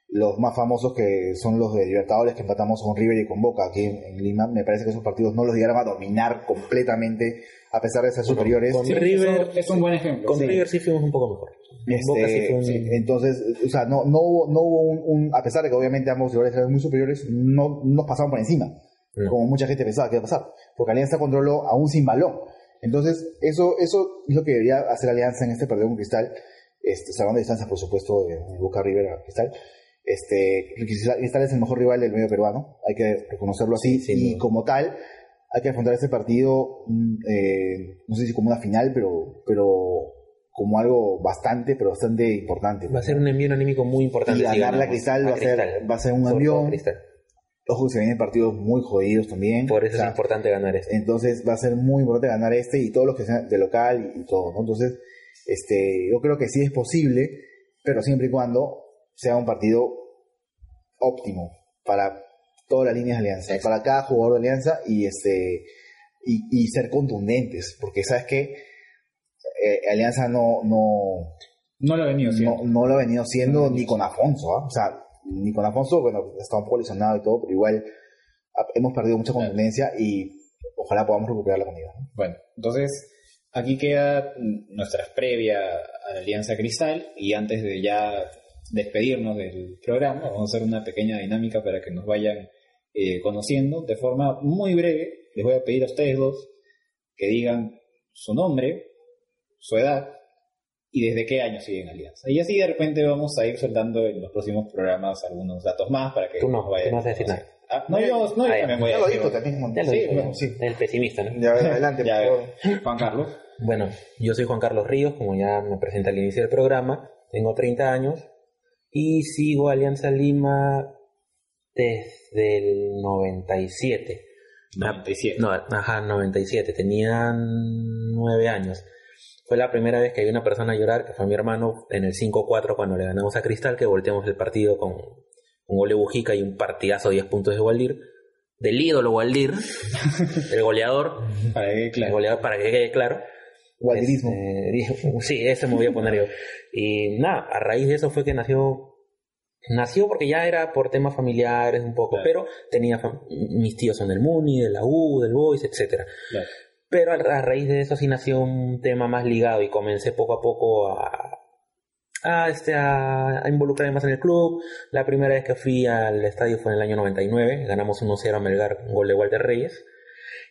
Speaker 2: los más famosos que son los de Libertadores que empatamos con River y con Boca aquí en, en Lima, me parece que esos partidos no los llegaron a dominar completamente a pesar de ser superiores.
Speaker 3: con
Speaker 1: Sí,
Speaker 3: River-
Speaker 1: es un buen ejemplo.
Speaker 3: Con
Speaker 1: sí.
Speaker 3: River sí fuimos un poco mejor.
Speaker 2: Este,
Speaker 3: Boca sí fue un-
Speaker 2: entonces, o sea, no, no hubo, no hubo un, un- a pesar de que obviamente ambos rivales eran muy superiores, no nos pasaron por encima,
Speaker 3: No.
Speaker 2: como mucha gente pensaba que iba a pasar, porque Alianza controló aún sin balón. Entonces, eso, eso es lo que debería hacer Alianza en este partido con Cristal, este, salvando distancias, por supuesto, de Boca River a Cristal. Este, Cristal Cristal es el mejor rival del medio peruano, hay que reconocerlo así,
Speaker 3: Sin
Speaker 2: y como tal, hay que afrontar este partido, mm, eh, no sé si como una final, pero, pero como algo bastante, pero bastante importante.
Speaker 3: Va a ser un envío anímico muy importante.
Speaker 2: Y
Speaker 3: si
Speaker 2: ganarle a
Speaker 3: ganamos
Speaker 2: Cristal va a ser- va a ser un.
Speaker 3: Cristal.
Speaker 2: Ojo que se vienen partidos muy jodidos también.
Speaker 3: Por eso
Speaker 2: O sea,
Speaker 3: es importante ganar esto.
Speaker 2: Entonces va a ser muy importante ganar este y todos los que sean de local y, y todo, ¿no? Entonces, este, yo creo que sí es posible, pero siempre y cuando sea un partido óptimo para todas las líneas de alianza, para cada jugador de alianza y este y, y ser contundentes, porque sabes que Alianza no, no,
Speaker 1: No lo he venido siendo.
Speaker 2: no, no lo ha venido siendo ni con Afonso, ¿ah? o sea, ni con Afonso, bueno, está un poco lesionado y todo, pero igual hemos perdido mucha contundencia y ojalá podamos recuperarla con ella. ¿no?
Speaker 1: Bueno, entonces aquí queda mm, nuestra previa a la Alianza Cristal y antes de ya despedirnos del programa, vamos a hacer una pequeña dinámica para que nos vayan eh, conociendo de forma muy breve. Les voy a pedir a ustedes dos que digan su nombre, su edad y desde qué año siguen Alianza. Y así de repente vamos a ir soltando en los próximos programas algunos datos más para que
Speaker 3: Tú no,
Speaker 1: nos vayan
Speaker 3: tú no vas a decir
Speaker 1: conociendo. Ah, no, yo, no, yo
Speaker 3: Ah, ya.
Speaker 1: también voy a
Speaker 2: Ya lo
Speaker 1: decir.
Speaker 2: dijo también.
Speaker 3: Ya lo
Speaker 1: Sí, bueno,
Speaker 2: sí.
Speaker 3: El pesimista, ¿no?
Speaker 2: Ya, adelante,
Speaker 1: Ya,
Speaker 2: por favor.
Speaker 1: Juan Carlos.
Speaker 3: Bueno, yo soy Juan Carlos Ríos, como ya me presenté al inicio del programa. Tengo 30 años y sigo Alianza Lima desde el 97.
Speaker 1: 97.
Speaker 3: No, ajá, 97. Tenía 9 años. Fue la primera vez que vi una persona llorar, que fue mi hermano, en el 5-4 cuando le ganamos a Cristal, que volteamos el partido con un gol de Bujica y un partidazo 10 puntos de Waldir. Del ídolo Waldir, el goleador,
Speaker 1: Para que,
Speaker 3: el
Speaker 1: claro.
Speaker 3: goleador para que quede claro.
Speaker 2: Guadirismo.
Speaker 3: Este, dije, sí, ese me voy a poner yo. Y nada, a raíz de eso fue que nació. Nació porque ya era por temas familiares un poco,
Speaker 1: Claro.
Speaker 3: pero tenía mis tíos son del Muni, de la U, del Boys, etcétera.
Speaker 1: claro.
Speaker 3: Pero a, a raíz de eso sí nació un tema más ligado y comencé poco a poco a, a, este, a, a involucrarme más en el club. La primera vez que fui al estadio fue en el año 99, ganamos 1-0 a Melgar, un gol de Walter Reyes.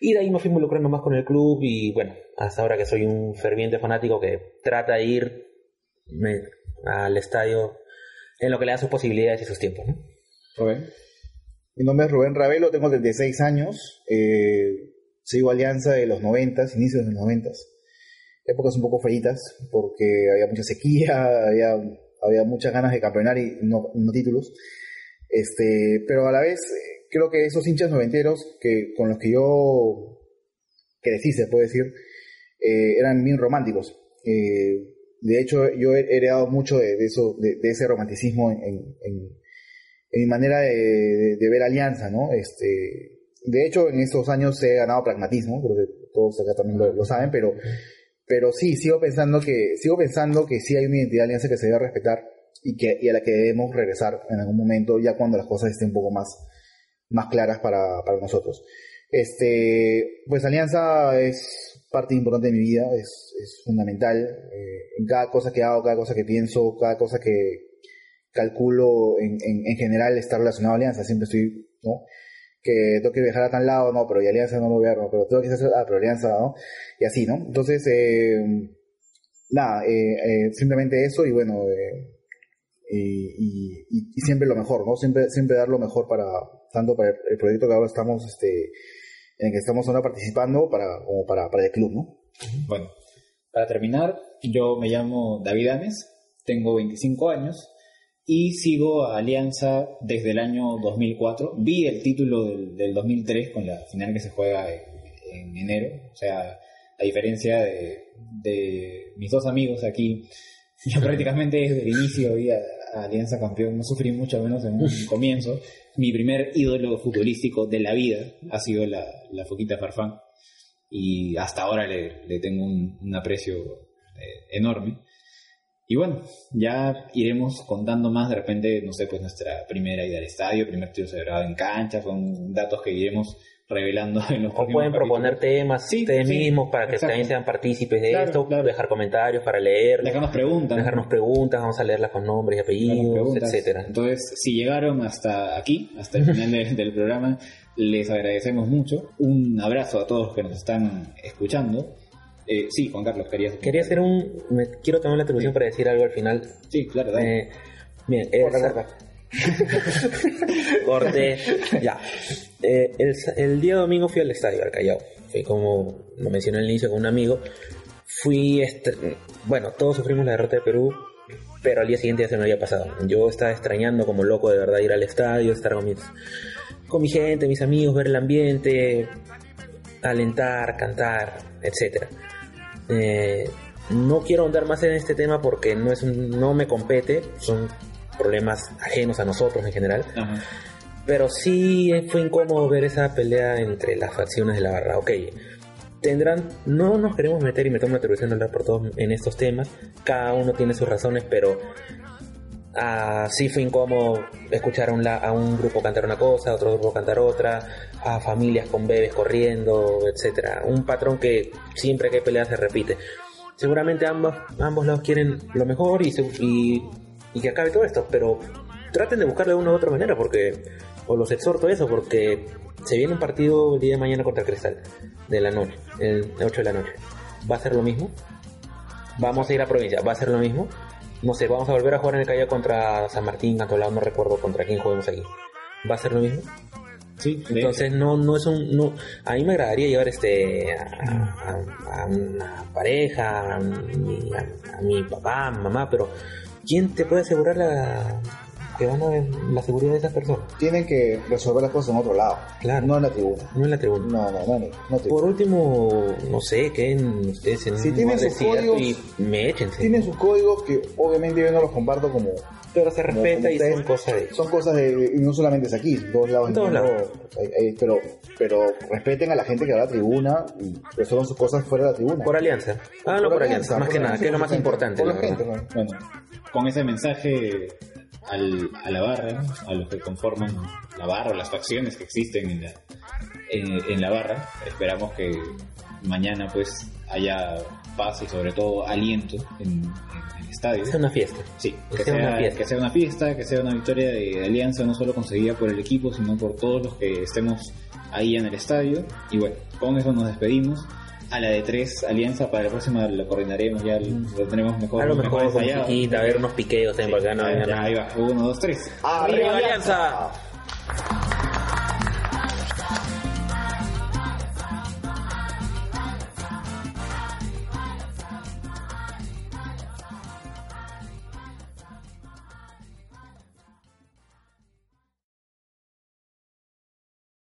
Speaker 3: Y de ahí me fui involucrando más con el club y bueno, hasta ahora que soy un ferviente fanático que trata de ir me- al estadio en lo que le da sus posibilidades y sus tiempos. ¿no?
Speaker 2: Mi nombre es Rubén Ravelo, tengo 36 años, eh, sigo Alianza de los 90, inicios de los 90. Épocas un poco feitas, porque había mucha sequía, había, había muchas ganas de campeonar y no, no títulos. Este, pero a la vez, creo que esos hinchas noventeros que, con los que yo crecí, se puede decir, eh, eran bien románticos. Eh, de hecho, yo he heredado mucho de, eso, de, ese romanticismo en, en- mi manera de, ver Alianza, ¿no? Este, de hecho, en estos años he ganado pragmatismo, creo que todos acá también lo, lo saben, pero, pero sí, sigo pensando que, sigo pensando que sí hay una identidad de Alianza que se debe respetar y, que, y a la que debemos regresar en algún momento, ya cuando las cosas estén un poco más, más claras para, para nosotros. Este, pues Alianza es parte importante de mi vida, es, es fundamental. eh, en cada cosa que hago, cada cosa que pienso, cada cosa que calculo, en, en, en general está relacionado a Alianza. Siempre estoy, ¿no? Que tengo que viajar a tal lado, no, pero y Alianza no lo voy a, no, pero tengo que hacer, ah, pero Alianza, ¿no? Y así, ¿no? Entonces, eh, nada, eh, eh, simplemente eso y bueno, eh, y- y- y siempre lo mejor, ¿no? Siempre, siempre dar lo mejor para, tanto para el, proyecto que ahora estamos, este, en el que estamos ahora participando, para, como para, para el club, ¿no?
Speaker 1: Bueno, para terminar, yo me llamo David Ames, tengo 25 años y sigo a Alianza desde el año 2004. Vi el título del, del 2003 con la final que se juega en, en enero. O sea, a diferencia de, de mis dos amigos aquí, yo prácticamente desde el inicio vi a Alianza campeón, no sufrí mucho menos en un comienzo. Mi primer ídolo futbolístico de la vida ha sido la, la Foquita Farfán y hasta ahora le, le tengo un, un aprecio eh, enorme. Y bueno, ya iremos contando más de repente, no sé, pues nuestra primera ida al estadio, primer tiro celebrado en cancha, son datos que iremos revelando en los
Speaker 3: O pueden proponer
Speaker 1: capítulos.
Speaker 3: temas
Speaker 1: Sí,
Speaker 3: ustedes
Speaker 1: sí,
Speaker 3: mismos para que
Speaker 1: exacto.
Speaker 3: también sean partícipes de
Speaker 1: Claro,
Speaker 3: esto,
Speaker 1: claro.
Speaker 3: dejar comentarios para leerlos,
Speaker 1: Dejarnos preguntas.
Speaker 3: dejarnos preguntas, vamos a leerlas con nombres y apellidos, etcétera.
Speaker 1: Entonces, si llegaron hasta aquí, hasta el final de- del programa, les agradecemos mucho. Un abrazo a todos los que nos están escuchando. Eh, sí, Juan Carlos, querías...
Speaker 3: Quería hacer un... Me, quiero tomar la atribución para decir algo al final.
Speaker 1: Sí, claro, dale.
Speaker 3: Eh, bien, eh. corte, ya. Eh, el, el día domingo fui al estadio, al Callao. Fui como lo mencioné al inicio con un amigo. Fui, estre- bueno, todos sufrimos la derrota de Perú, pero al día siguiente ya se me había pasado. Yo estaba extrañando como loco de verdad ir al estadio, estar con mis, con mi gente, mis amigos, ver el ambiente, alentar, cantar, etcétera. Eh, no quiero ahondar más en este tema porque no es un- no me compete, son problemas ajenos a nosotros en general.
Speaker 1: Ajá.
Speaker 3: Pero sí fue incómodo ver esa pelea entre las facciones de la barra. Ok, tendrán, no nos queremos meter y me tomo atribución de hablar por todos en estos temas. Cada uno tiene sus razones, pero ah, sí fue incómodo escuchar a un, la- a un grupo cantar una cosa, a otro grupo cantar otra, a familias con bebés corriendo, etcétera. Un patrón que siempre que hay pelea se repite. Seguramente ambos, ambos lados quieren lo mejor y, y, y que acabe todo esto, pero traten de buscarlo de una u otra manera, porque, o los exhorto a eso, porque se viene un partido el día de mañana contra el Cristal, de la noche, el 8 de la noche. ¿Va a ser lo mismo? Vamos a ir a provincia, ¿va a ser lo mismo? No sé, vamos a volver a jugar en el Callao contra San Martín, Cantolao, no recuerdo contra quién juguemos aquí. ¿Va a ser lo mismo?
Speaker 1: Sí,
Speaker 3: Entonces no, no es un, no, a mí me agradaría llevar este a, a- a una pareja, a mi, a- mi papá, mamá, pero ¿quién te puede asegurar la que van a ver la seguridad de esas personas?
Speaker 2: Tienen que resolver las cosas en otro lado,
Speaker 3: Claro.
Speaker 2: no en la tribuna.
Speaker 3: No en la tribuna.
Speaker 2: No, no, no, no,
Speaker 3: Por último, no sé, queden ustedes en
Speaker 2: Si tienen sus códigos-
Speaker 3: y me échense.
Speaker 2: Tienen sus códigos que obviamente yo no los comparto como...
Speaker 3: pero se respeta
Speaker 2: como
Speaker 3: y son cosas de
Speaker 2: Son cosas de... Y no solamente es aquí, todos lados.
Speaker 3: En todos
Speaker 2: entiendo,
Speaker 3: lados.
Speaker 2: hay- hay- pero, pero respeten a la gente que va a la tribuna y resuelvan sus cosas fuera de la tribuna.
Speaker 3: por alianza. Háganlo por, alianza, más
Speaker 2: por
Speaker 3: que nada, que es lo más
Speaker 2: gente,
Speaker 3: importante.
Speaker 2: Por
Speaker 3: la
Speaker 2: gente, ¿no?
Speaker 1: Bueno, con ese mensaje al- a la barra, a los que conforman la barra, las facciones que existen en la, en, en la barra, esperamos que mañana pues haya paz y sobre todo aliento en, en
Speaker 3: una fiesta.
Speaker 1: Sí,
Speaker 3: que
Speaker 1: que
Speaker 3: sea una fiesta.
Speaker 1: que sea una fiesta, que sea una victoria de Alianza, no solo conseguida por el equipo, sino por todos los que estemos ahí en el estadio. Y bueno, con eso nos despedimos. A la de tres Alianza, para la próxima lo coordinaremos, ya lo tenemos mejor,
Speaker 3: A lo mejor
Speaker 1: ensayado.
Speaker 3: musiquita, a ver unos piqueos también,
Speaker 1: Sí,
Speaker 3: porque no
Speaker 1: ya,
Speaker 3: venga
Speaker 1: ya,
Speaker 3: nada.
Speaker 1: ahí va, uno, dos, tres.
Speaker 3: ¡Arriba Alianza!